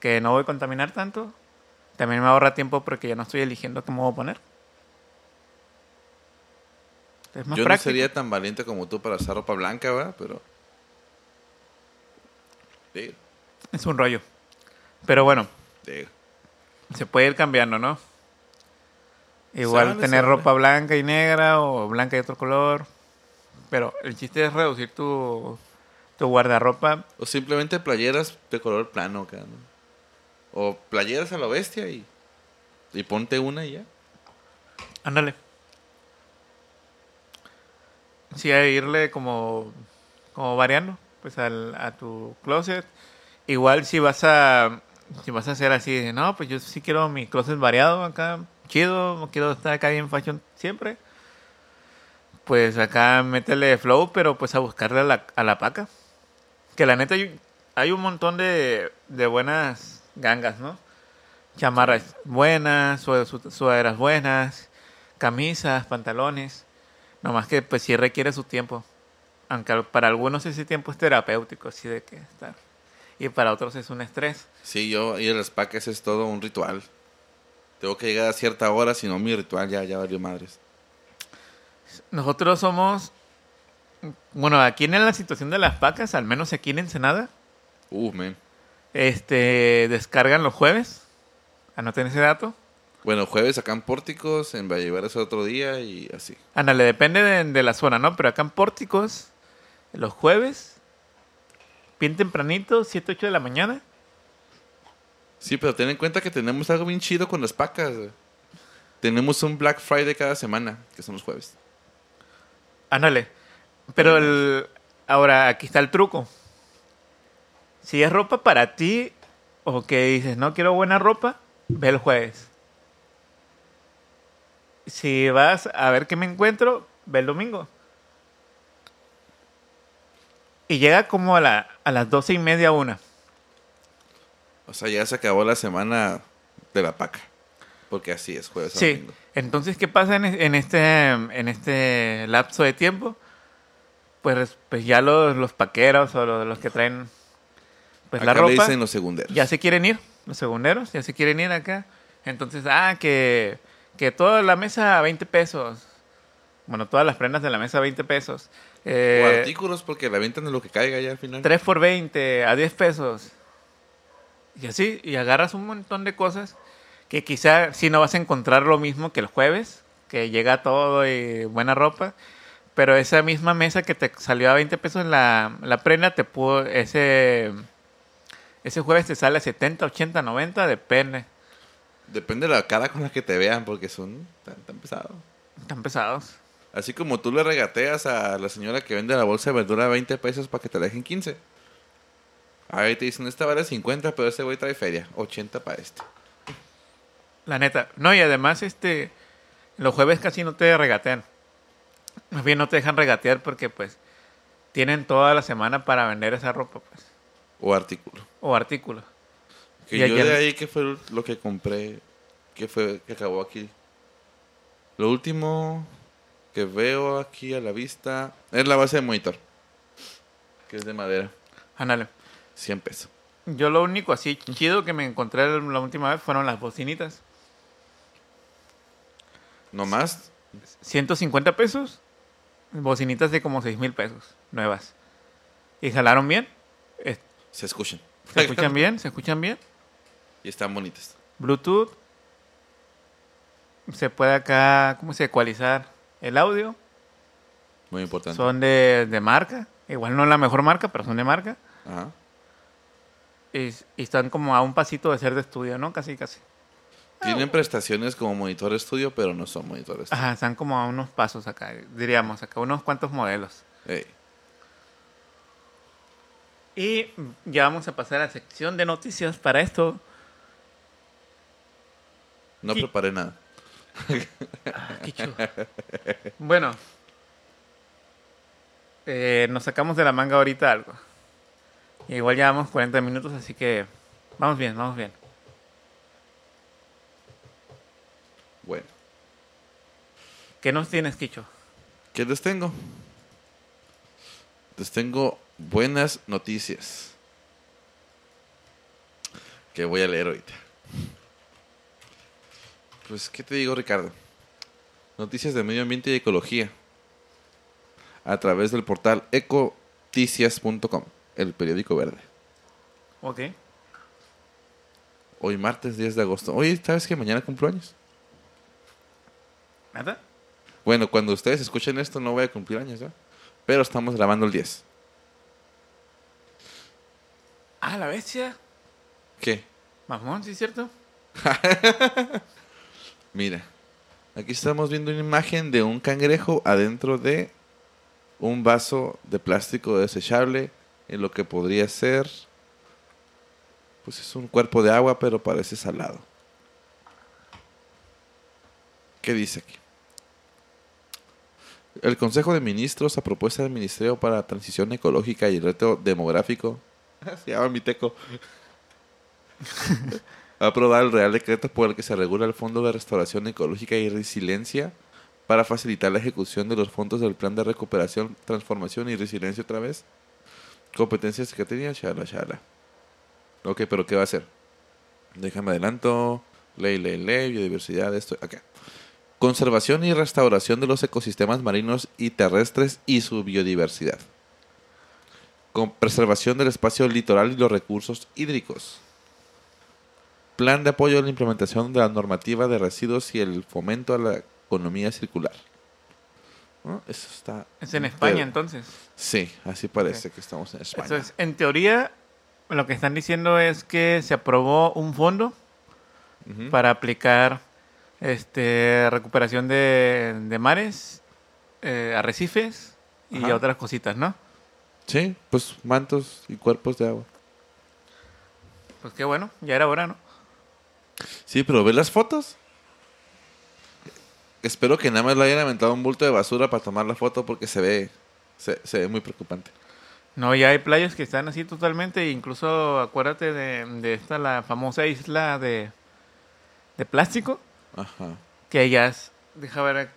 que no voy a contaminar tanto, también me ahorra tiempo porque ya no estoy eligiendo me voy a poner. Es más Yo no sería tan valiente como tú para usar ropa blanca, ¿verdad? Pero. Digo, Es un rollo. Pero bueno, digo. se puede ir cambiando, ¿no? Igual tener ropa blanca y negra o blanca y otro color. Pero el chiste es reducir tu, tu guardarropa. O simplemente playeras de color plano acá, ¿no? O playeras a la bestia y. Y ponte una y ya. Ándale. Sí, a irle como, como variando, pues al, a tu closet. Igual si vas a si vas a hacer así, no, pues yo sí quiero mi closet variado acá, chido, quiero estar acá bien fashion siempre. Pues acá métele flow, pero pues a buscarle a la, a la paca. Que la neta hay, un montón de, de buenas gangas, ¿no? Chamarras buenas, sudaderas buenas, camisas, pantalones. Nomás que pues sí requiere su tiempo. Aunque para algunos ese tiempo es terapéutico, así de que estar. Y para otros es un estrés. Sí, yo ir a las pacas es todo un ritual. Tengo que llegar a cierta hora, si no mi ritual ya, ya valió madres. Nosotros somos, bueno, aquí en la situación de las pacas, al menos aquí en Ensenada, Uh, man. este, descargan los jueves. Anoten ese dato. Bueno, jueves acá en Pórticos, en Vallevar es otro día y así. Ándale, depende de, de la zona, ¿no? Pero acá en Pórticos, los jueves, bien tempranito, 7, 8 de la mañana. Sí, pero ten en cuenta que tenemos algo bien chido con las pacas. Tenemos un Black Friday cada semana, que son los jueves. Ándale. Pero el, ahora aquí está el truco. Si es ropa para ti o que dices, no quiero buena ropa, ve el jueves. Si vas a ver qué me encuentro, ve el domingo. Y llega como a, la, a las doce y media, una. O sea, ya se acabó la semana de la paca. Porque así es, jueves a Sí. domingo. Entonces, ¿qué pasa en, en este, en este lapso de tiempo? Pues, pues ya los, los paqueros o los, los que traen pues la le ropa dicen los segunderos. ya se quieren ir, los segunderos, ya se quieren ir acá. Entonces, ah, que, que toda la mesa a 20 pesos. Bueno, todas las prendas de la mesa a 20 pesos. O Eh, artículos porque la ventan de lo que caiga ya al final. 3 por 20 a 10 pesos. Y así, y agarras un montón de cosas que quizá si no vas a encontrar lo mismo que el jueves, que llega todo y buena ropa, pero esa misma mesa que te salió a 20 pesos la, la prenda, te pudo, ese, ese jueves te sale a 70, 80, 90, depende. Depende de la cara con la que te vean porque son tan, tan pesados. Están pesados. Así como tú le regateas a la señora que vende la bolsa de verdura a 20 pesos para que te la dejen 15. Ahí te dicen, esta vale 50, pero ese güey trae feria. 80 para este. La neta. No, y además, este, los jueves casi no te regatean. Más bien no te dejan regatear porque, pues, tienen toda la semana para vender esa ropa, pues, O artículo. o artículos. Que Y yo ayer- de ahí, que fue lo que compré? que fue que acabó aquí? Lo último... que veo aquí a la vista es la base de monitor. Que es de madera. Ándale. 100 pesos. Yo lo único así chido que me encontré la última vez fueron las bocinitas. No más. 150 pesos. Bocinitas de como 6 mil pesos. Nuevas. Y jalaron bien. Eh, Se escuchan. ¿Se escuchan bien? ¿Se escuchan bien? Y están bonitas. Bluetooth. Se puede acá, ¿cómo se ecualizar el audio? Muy importante. Son de, de marca. Igual no la mejor marca, pero son de marca. Ajá. Y, y están como a un pasito de ser de estudio, ¿no? Casi, casi. Tienen prestaciones como monitor estudio, pero no son monitores. Ajá, están como a unos pasos acá, diríamos, acá unos cuantos modelos. Y ya vamos a pasar a la sección de noticias. Para esto, No Y- preparé nada. Qué chulo. Bueno, eh, nos sacamos de la manga ahorita algo. Igual llevamos 40 minutos, así que vamos bien, vamos bien. Bueno. ¿Qué nos tienes, Kicho? ¿Qué les tengo? Les tengo buenas noticias. Que voy a leer ahorita. Pues, ¿qué te digo, Ricardo? Noticias de medio ambiente y ecología. A través del portal ecoticias.com, el periódico verde. Ok. Hoy martes 10 de agosto. Oye, ¿sabes que mañana cumplo años? ¿Nada? Bueno, cuando ustedes escuchen esto no voy a cumplir años, ¿eh? Pero estamos grabando el 10. Ah, la bestia. ¿Qué? Mamón, ¿sí es cierto? Mira, aquí estamos viendo una imagen de un cangrejo adentro de un vaso de plástico desechable en lo que podría ser, pues es un cuerpo de agua, pero parece salado. ¿Qué dice aquí? El Consejo de Ministros, a propuesta del Ministerio para Transición Ecológica y Reto Demográfico, se llama Miteco, ha aprobado el Real Decreto por el que se regula el Fondo de Restauración Ecológica y Resiliencia para facilitar la ejecución de los fondos del Plan de Recuperación, Transformación y Resiliencia otra vez. Competencias que tenía, shala, shala. Ok, pero ¿qué va a hacer? Déjame adelanto. Ley, ley, ley, biodiversidad, esto, acá. Conservación y restauración de los ecosistemas marinos y terrestres y su biodiversidad. Con preservación del espacio litoral y los recursos hídricos. Plan de apoyo a la implementación de la normativa de residuos y el fomento a la economía circular. ¿No? Eso está. Es en España, pero- entonces. Sí, así parece que estamos en España. Eso es, en teoría, lo que están diciendo es que se aprobó un fondo para aplicar este recuperación de, de mares, eh, arrecifes y Ajá. otras cositas, ¿no? Sí, pues mantos y cuerpos de agua. Pues qué bueno, ya era hora, ¿no? Sí, pero ¿ves las fotos? Espero que nada más le hayan aventado un bulto de basura para tomar la foto porque se ve, se, se ve muy preocupante. No, ya hay playas que están así totalmente, incluso acuérdate de, de esta, la famosa isla de, de plástico, Ajá. que ya es, deja ver el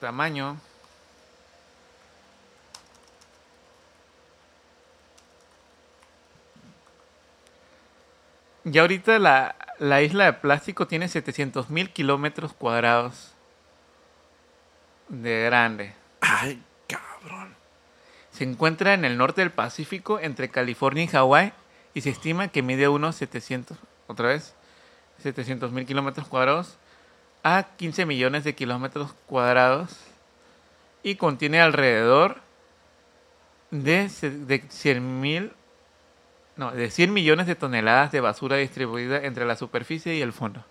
tamaño. Ya ahorita la, la isla de plástico tiene 700 mil kilómetros cuadrados de grande. Ay, cabrón. Se encuentra en el norte del Pacífico, entre California y Hawái, y se estima que mide unos 700, otra vez, 700 mil kilómetros cuadrados a 15 millones de kilómetros cuadrados y contiene alrededor de, de 100 mil, no, de 100 millones de toneladas de basura distribuida entre la superficie y el fondo.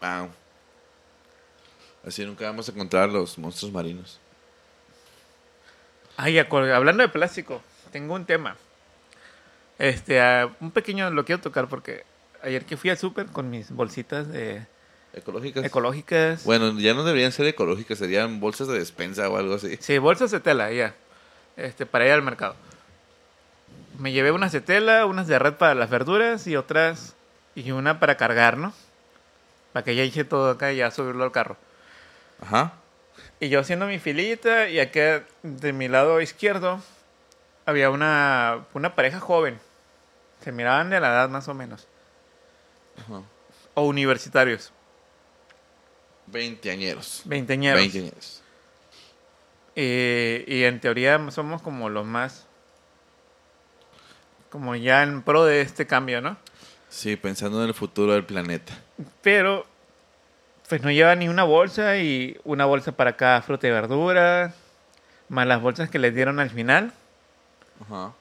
Wow. Así nunca vamos a encontrar los monstruos marinos. Ay, hablando de plástico, tengo un tema. Este, un pequeño lo quiero tocar porque ayer que fui al súper con mis bolsitas de- ¿Ecológicas? ecológicas. bueno, ya no deberían ser ecológicas, serían bolsas de despensa o algo así. Sí, bolsas de tela, ya. Este, para ir al mercado. Me llevé unas de tela, unas de red para las verduras y otras y una para cargar, ¿no? Para que ya eche todo acá y ya subirlo al carro. Ajá. Y yo haciendo mi filita y aquí de mi lado izquierdo había una, una pareja joven. Se miraban de la edad más o menos. Ajá. O universitarios. Veinteañeros. Veinteñeros. Veinteañeros. Y, y en teoría somos como los más... Como ya en pro de este cambio, ¿no? Sí, pensando en el futuro del planeta. Pero pues no lleva ni una bolsa y una bolsa para cada fruta y verdura, más las bolsas que les dieron al final. Ajá.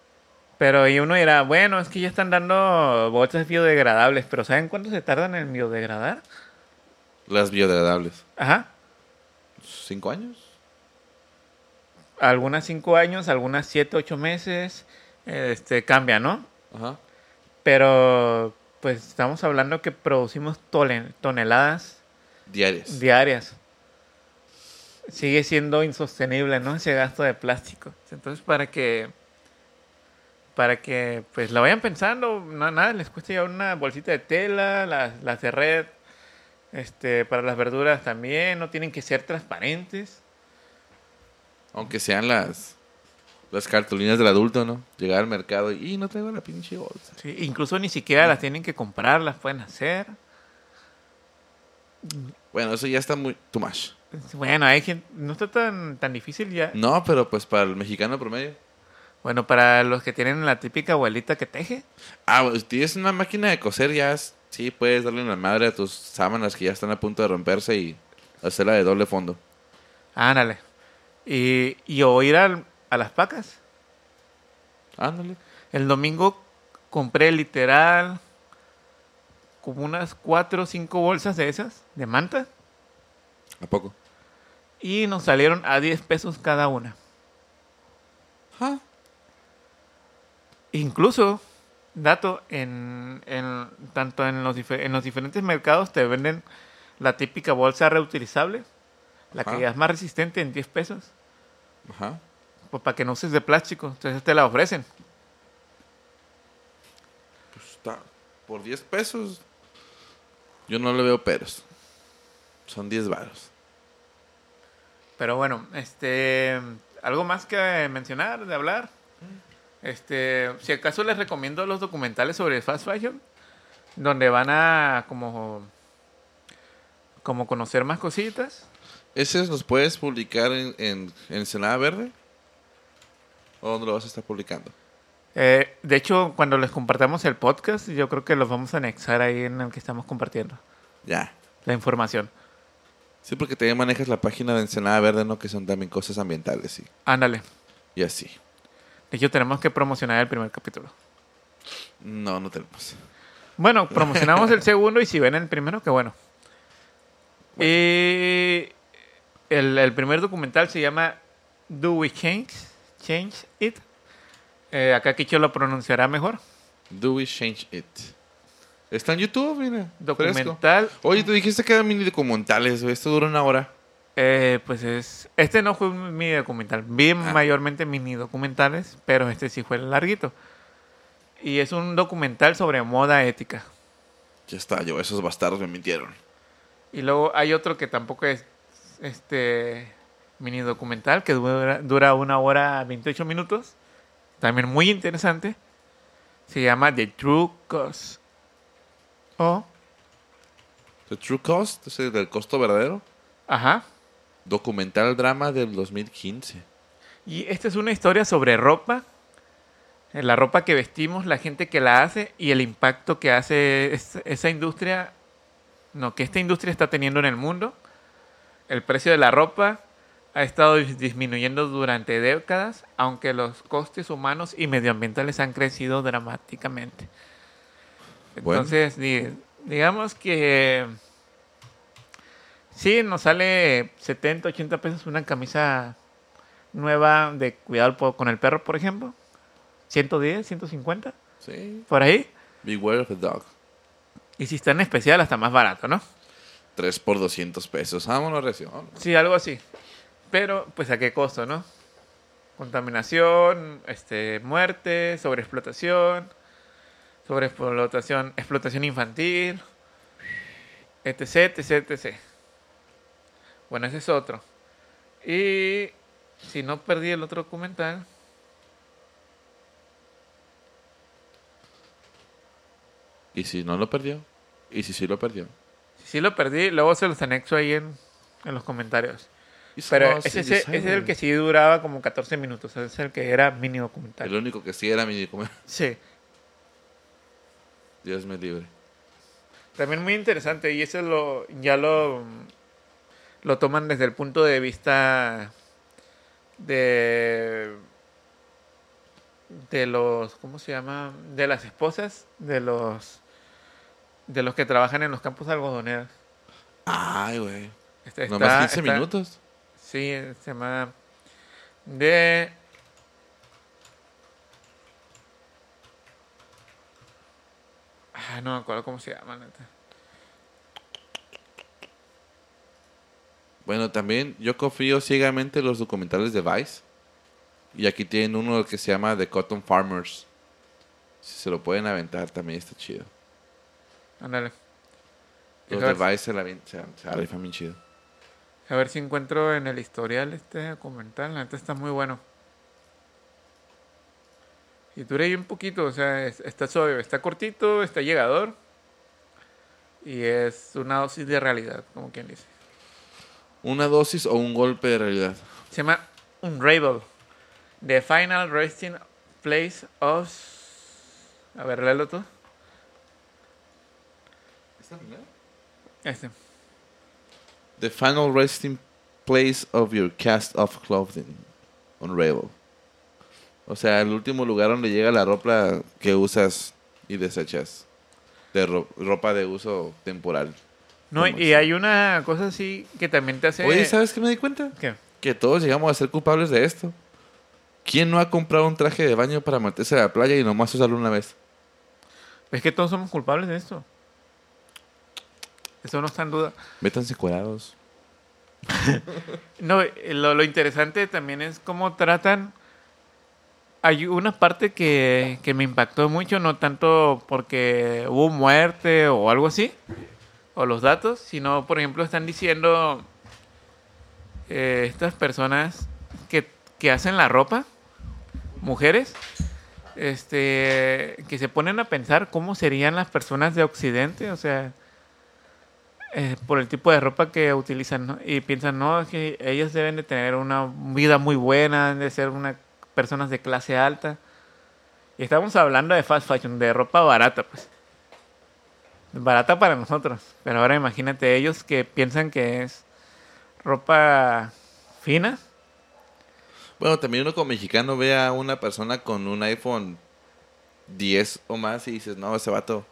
Pero y uno dirá, bueno, es que ya están dando bolsas biodegradables, pero ¿saben cuánto se tardan en biodegradar? Las biodegradables. Ajá. ¿Cinco años? Algunas cinco años, algunas siete, ocho meses, este, cambia, ¿no? Ajá. Pero pues estamos hablando que producimos toneladas Diarias. diarias. Sigue siendo insostenible, ¿no? Ese gasto de plástico. Entonces, para que para que pues la vayan pensando, no, nada, les cuesta llevar una bolsita de tela, las, las de red, este, para las verduras también, no tienen que ser transparentes. Aunque sean las las cartulinas del adulto, ¿no? Llegar al mercado y, "Y, no traigo la pinche bolsa. Sí, incluso ni siquiera las tienen que comprar, las pueden hacer. Bueno, eso ya está muy too much. Bueno, hay gente, no está tan, tan difícil ya. No, pero pues para el mexicano promedio. Bueno, para los que tienen la típica abuelita que teje, Ah, si tienes una máquina de coser, ya sí puedes darle la madre a tus sábanas que ya están a punto de romperse y hacerla de doble fondo. ándale. Y, y o ir al- a las pacas. Ándale. El domingo compré literal como unas cuatro o cinco bolsas de esas, de manta, ¿A poco? y nos salieron a 10 pesos cada una. Ah. Incluso, dato, en, en- tanto en los, dife- en los diferentes mercados te venden la típica bolsa reutilizable, la que ya es más resistente en 10 pesos, Ajá. pues para que no uses de plástico, entonces te la ofrecen. Pues está. Por 10 pesos. Yo no le veo peros. Son 10 varos. Pero bueno, este, algo más que mencionar, de hablar. Este, si acaso les recomiendo los documentales sobre fast fashion, donde van a como, como conocer más cositas. ¿Ese los puedes publicar en, en, en Ensenada Verde? ¿O dónde lo vas a estar publicando? Eh, de hecho, cuando les compartamos el podcast, yo creo que los vamos a anexar ahí en el que estamos compartiendo Ya. la información. Sí, porque también manejas la página de Ensenada Verde, ¿no? Que son también cosas ambientales y, Ándale. y así. De hecho, tenemos que promocionar el primer capítulo. No, no tenemos. Bueno, promocionamos el segundo y si ven el primero, qué bueno. Y el, el primer documental se llama Do We Change? Change It. Eh, acá Kicho lo pronunciará mejor. Do we change it? Está en YouTube, mira. fresco. Documental. Oye, tú dijiste que eran mini documentales. Esto dura una hora. Eh, pues es. Este no fue un mini documental. Vi Ah. mayormente mini documentales, pero este sí fue larguito. Y es un documental sobre moda ética. Ya está, yo, esos bastardos me mintieron. Y luego hay otro que tampoco es este mini documental que dura, dura una hora 28 minutos. También muy interesante. Se llama The True Cost. O, The True Cost, ese del costo verdadero. ajá. Documental drama del 2015. Y esta es una historia sobre ropa. eh, La ropa que vestimos, la gente que la hace y el impacto que hace es- esa industria, no, que esta industria está teniendo en el mundo. El precio de la ropa ha estado dis- disminuyendo durante décadas, aunque los costes humanos y medioambientales han crecido dramáticamente. Entonces, di- digamos que sí, nos sale 70, 80 pesos una camisa nueva de cuidado con el perro, por ejemplo. 110, 150, Sí. por ahí. Beware of the dog. Y si está en especial, hasta más barato, ¿no? 3 por 200 pesos. Vámonos, recio. vámonos. Sí, algo así. Pero, pues, ¿a qué costo, no? Contaminación, este, muerte, sobreexplotación, sobreexplotación, explotación infantil, etc, etc, etc. Bueno, ese es otro. Y si no perdí el otro documental, ¿Y si no lo perdió? ¿Y si sí lo perdió? si sí lo perdí, luego se los anexo ahí en, en los comentarios. Pero ese, sí, ese- ese es el que sí duraba como 14 minutos, ese es el que era mini documental. El único que sí era mi comer. Sí, Dios me libre. también muy interesante y eso lo ya lo lo toman desde el punto de vista de de los ¿cómo se llama? de las esposas de los de los que trabajan en los campos algodoneros. Ay, güey. Está- Nomás está- 15 está- minutos. Sí, se llama de Ah, no me acuerdo cómo se llama, neta. Bueno, también yo confío ciegamente en los documentales de Vice. Y aquí tienen uno que se llama The Cotton Farmers. Si se lo pueden aventar, también está chido. Ándale. Los de Vice se la, avien- se, se la rifan bien chido. a ver si encuentro en el historial este documental. La neta está muy bueno. Y dura ahí un poquito, o sea, es- está suave, está cortito, está llegador. Y es una dosis de realidad, como quien dice. ¿Una dosis o un golpe de realidad? Se llama Unravel. The Final Resting Place of... A ver, léelo tú. Este. The final resting place of your cast of clothing. Unravel. O sea, el último lugar donde llega la ropa que usas y desechas. De ro- ropa de uso temporal. No, ¿Cómo y hay una cosa así que también te hace... Oye, ¿sabes qué me di cuenta? ¿Qué? Que todos llegamos a ser culpables de esto. ¿Quién no ha comprado un traje de baño para meterse a la playa y nomás usarlo una vez? Es que todos somos culpables de esto. Eso no está en duda. Métanse cuadrados. No, lo, lo interesante también es cómo tratan. Hay una parte que, que me impactó mucho, no tanto porque hubo muerte o algo así, o los datos, sino, por ejemplo, están diciendo eh, estas personas que, que hacen la ropa, mujeres, este, que se ponen a pensar cómo serían las personas de Occidente, o sea, eh, por el tipo de ropa que utilizan. Y piensan, no, es que ellas deben de tener una vida muy buena, deben de ser una, personas de clase alta. Y estamos hablando de fast fashion, de ropa barata, pues. Barata para nosotros. Pero ahora imagínate ellos que piensan que es ropa fina. Bueno, también uno como mexicano ve a una persona con un iPhone 10 o más y dices, no, ese vato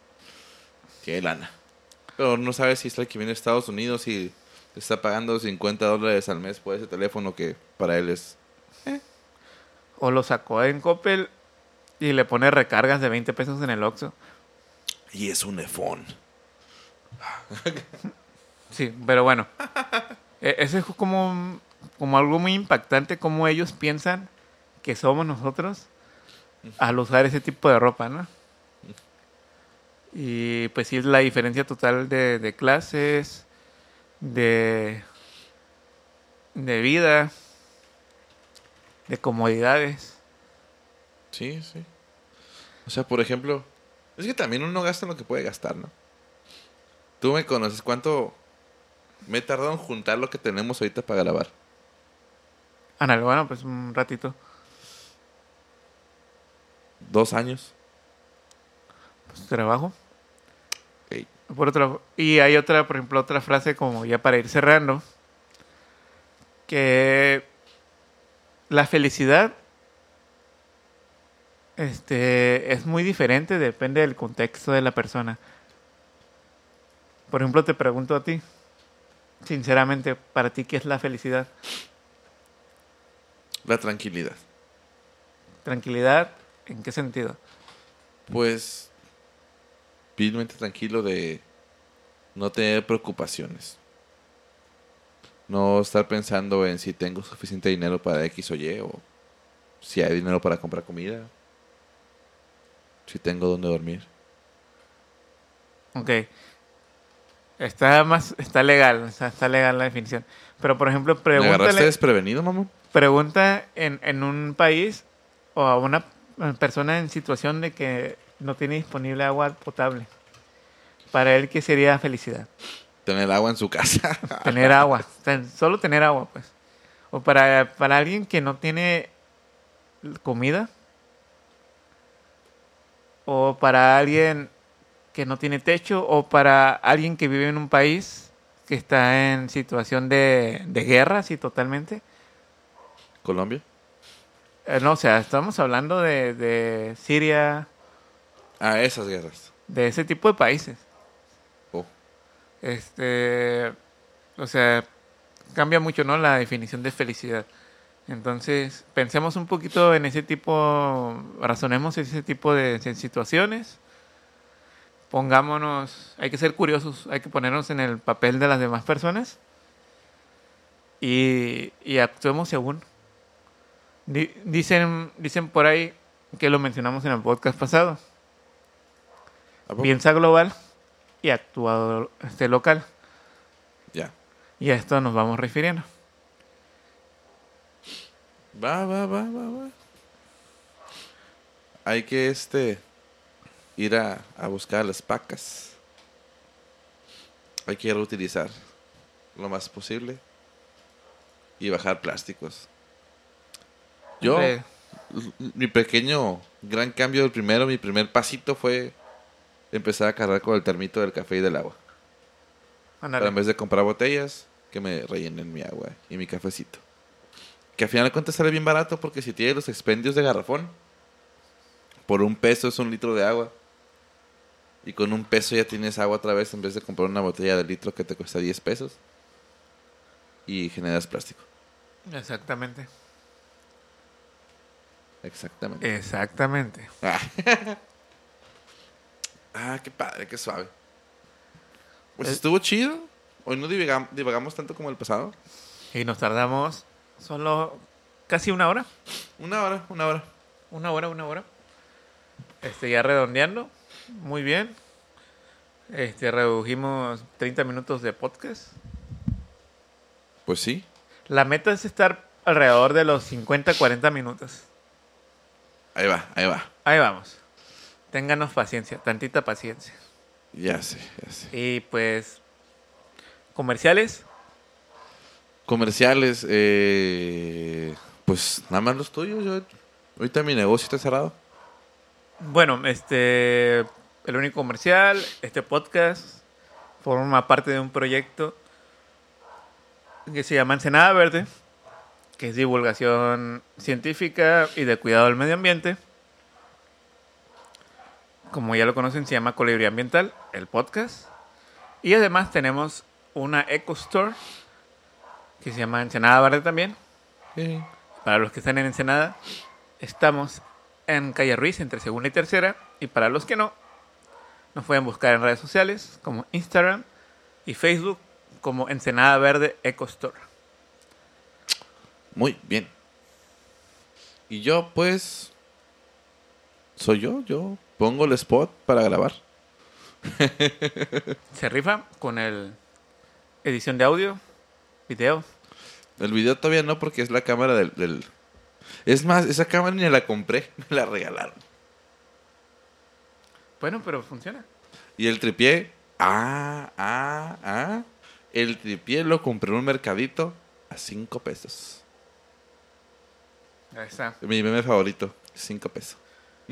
tiene lana. Pero no sabes si es el que viene de Estados Unidos y te está pagando 50 dólares al mes por ese teléfono que para él es... O lo sacó en Coppel y le pone recargas de 20 pesos en el Oxxo. Y es un iPhone. Sí, pero bueno. E- Eso es como, como algo muy impactante, como ellos piensan que somos nosotros al usar ese tipo de ropa, ¿no? Y pues sí es la diferencia total de, de clases, de, de vida, de comodidades. Sí, sí. O sea, por ejemplo, es que también uno gasta lo que puede gastar, ¿no? Tú me conoces, ¿cuánto me he tardado en juntar lo que tenemos ahorita para grabar? Ana, bueno, pues un ratito. Dos años. Pues, trabajo. Ey. Por otro, y hay otra, por ejemplo, otra frase como ya para ir cerrando, que la felicidad este, es muy diferente, depende del contexto de la persona. Por ejemplo, te pregunto a ti, sinceramente, para ti, ¿qué es la felicidad? La tranquilidad. ¿Tranquilidad? ¿En qué sentido? Pues, vilmente tranquilo de no tener preocupaciones. No estar pensando en si tengo suficiente dinero para X o Y o si hay dinero para comprar comida. Si tengo dónde dormir. Ok. Está más, está legal, está legal la definición. Pero por ejemplo, ¿Me agarraste desprevenido, mamón? pregunta en, en un país o a una persona en situación de que no tiene disponible agua potable. Para él, ¿qué sería felicidad? Tener agua en su casa. Tener agua. Solo tener agua, pues. O para, para alguien que no tiene comida. O para alguien que no tiene techo. O para alguien que vive en un país que está en situación de, de guerra, sí, totalmente. Colombia. Eh, no, o sea, estamos hablando de, de Siria, Ah, esas guerras. de ese tipo de países. Oh. Este, o sea, cambia mucho, ¿no? La definición de felicidad. Entonces, pensemos un poquito en ese tipo, razonemos ese tipo de, situaciones. Pongámonos, hay que ser curiosos, hay que ponernos en el papel de las demás personas y, y actuemos según. Di- dicen, dicen por ahí que lo mencionamos en el podcast pasado. Piensa global y actúa este local. Ya. Y a esto nos vamos refiriendo. Va, va, va, va, va. Hay que este ir a, a buscar las pacas. Hay que reutilizar lo más posible y bajar plásticos. Yo, Hombre, mi pequeño gran cambio del primero, mi primer pasito fue empezar a cargar con el termito del café y del agua. Para en vez de comprar botellas, que me rellenen mi agua y mi cafecito. Que al final de cuentas sale bien barato porque si tienes los expendios de garrafón, por un peso es un litro de agua. Y con un peso ya tienes agua otra vez en vez de comprar una botella de litro que te cuesta 10 pesos. Y generas plástico. Exactamente. Exactamente. Exactamente. Ah. Ah, qué padre, qué suave. Pues Eh. estuvo chido. Hoy no divagam- divagamos tanto como el pasado. Y nos tardamos solo casi una hora. Una hora, una hora. Una hora, una hora. Este, ya redondeando. Muy bien. Este, redujimos 30 minutos de podcast. Pues sí. La meta es estar alrededor de los 50, 40 minutos. Ahí va, ahí va. Ahí vamos. Ténganos paciencia, tantita paciencia. Ya sé, ya sé. Y pues, comerciales. Comerciales, eh, pues nada más los tuyos. Yo, ahorita mi negocio está cerrado. Bueno, este, el único comercial, este podcast, forma parte de un proyecto que se llama Ensenada Verde, que es divulgación científica y de cuidado del medio ambiente. Como ya lo conocen, se llama Colibrí Ambiental, el podcast. Y además tenemos una Eco Store, que se llama Ensenada Verde también. Para los que están en Ensenada, estamos en Calle Ruiz, entre segunda y tercera. Y para los que no, nos pueden buscar en redes sociales como Instagram y Facebook como Ensenada Verde Eco Store. Muy bien. Y yo, pues, soy yo. Yo pongo el spot para grabar. Se rifa con el edición de audio, video. El video todavía no porque es la cámara del, del- Es más, esa cámara ni la compré, me la regalaron. Bueno, pero funciona. Y el tripié, ah, ah, ah. El tripié lo compré en un mercadito a 5 pesos. Ahí está. Mi meme favorito, 5 pesos.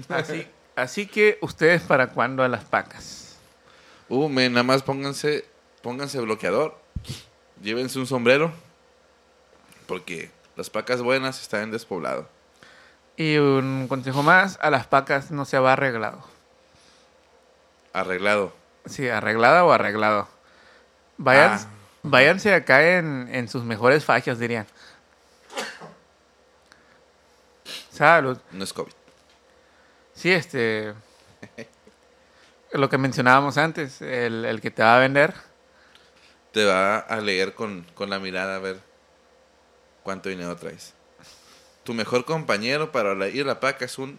Así, así que ustedes para cuándo a las pacas. Uh, men, nada más pónganse, pónganse bloqueador. Llévense un sombrero. Porque las pacas buenas están en despoblado. Y un consejo más, a las pacas no se va arreglado. Arreglado. Sí, arreglada o arreglado. Vayan, Ah. Váyanse acá en, en sus mejores fachas, dirían. Salud. No es COVID. Sí, este. Lo que mencionábamos antes, el, el que te va a vender. Te va a leer con, con la mirada a ver cuánto dinero traes. Tu mejor compañero para ir a la paca es un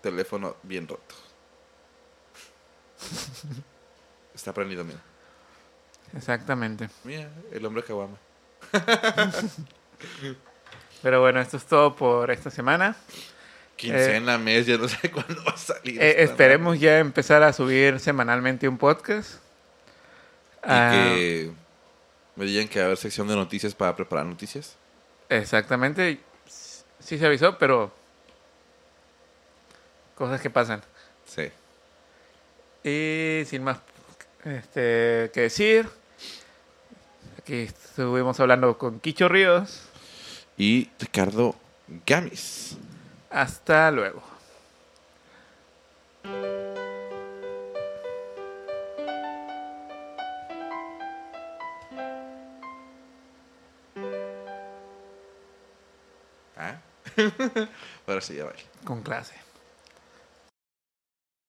teléfono bien roto. Está prendido, mira. Exactamente. Mira, el hombre caguama. Pero bueno, esto es todo por esta semana. Quincena, mes, ya no sé cuándo va a salir. Eh, esperemos ya empezar a subir semanalmente un podcast. Madre. Ah, Y que me digan que va a haber sección de noticias para preparar noticias. Exactamente. Sí se avisó, pero cosas que pasan. Sí. Y sin más este, que decir, aquí estuvimos hablando con Quicho Ríos. Y Ricardo Gamis. Hasta luego. Ahora sí, ya vale. Con clase.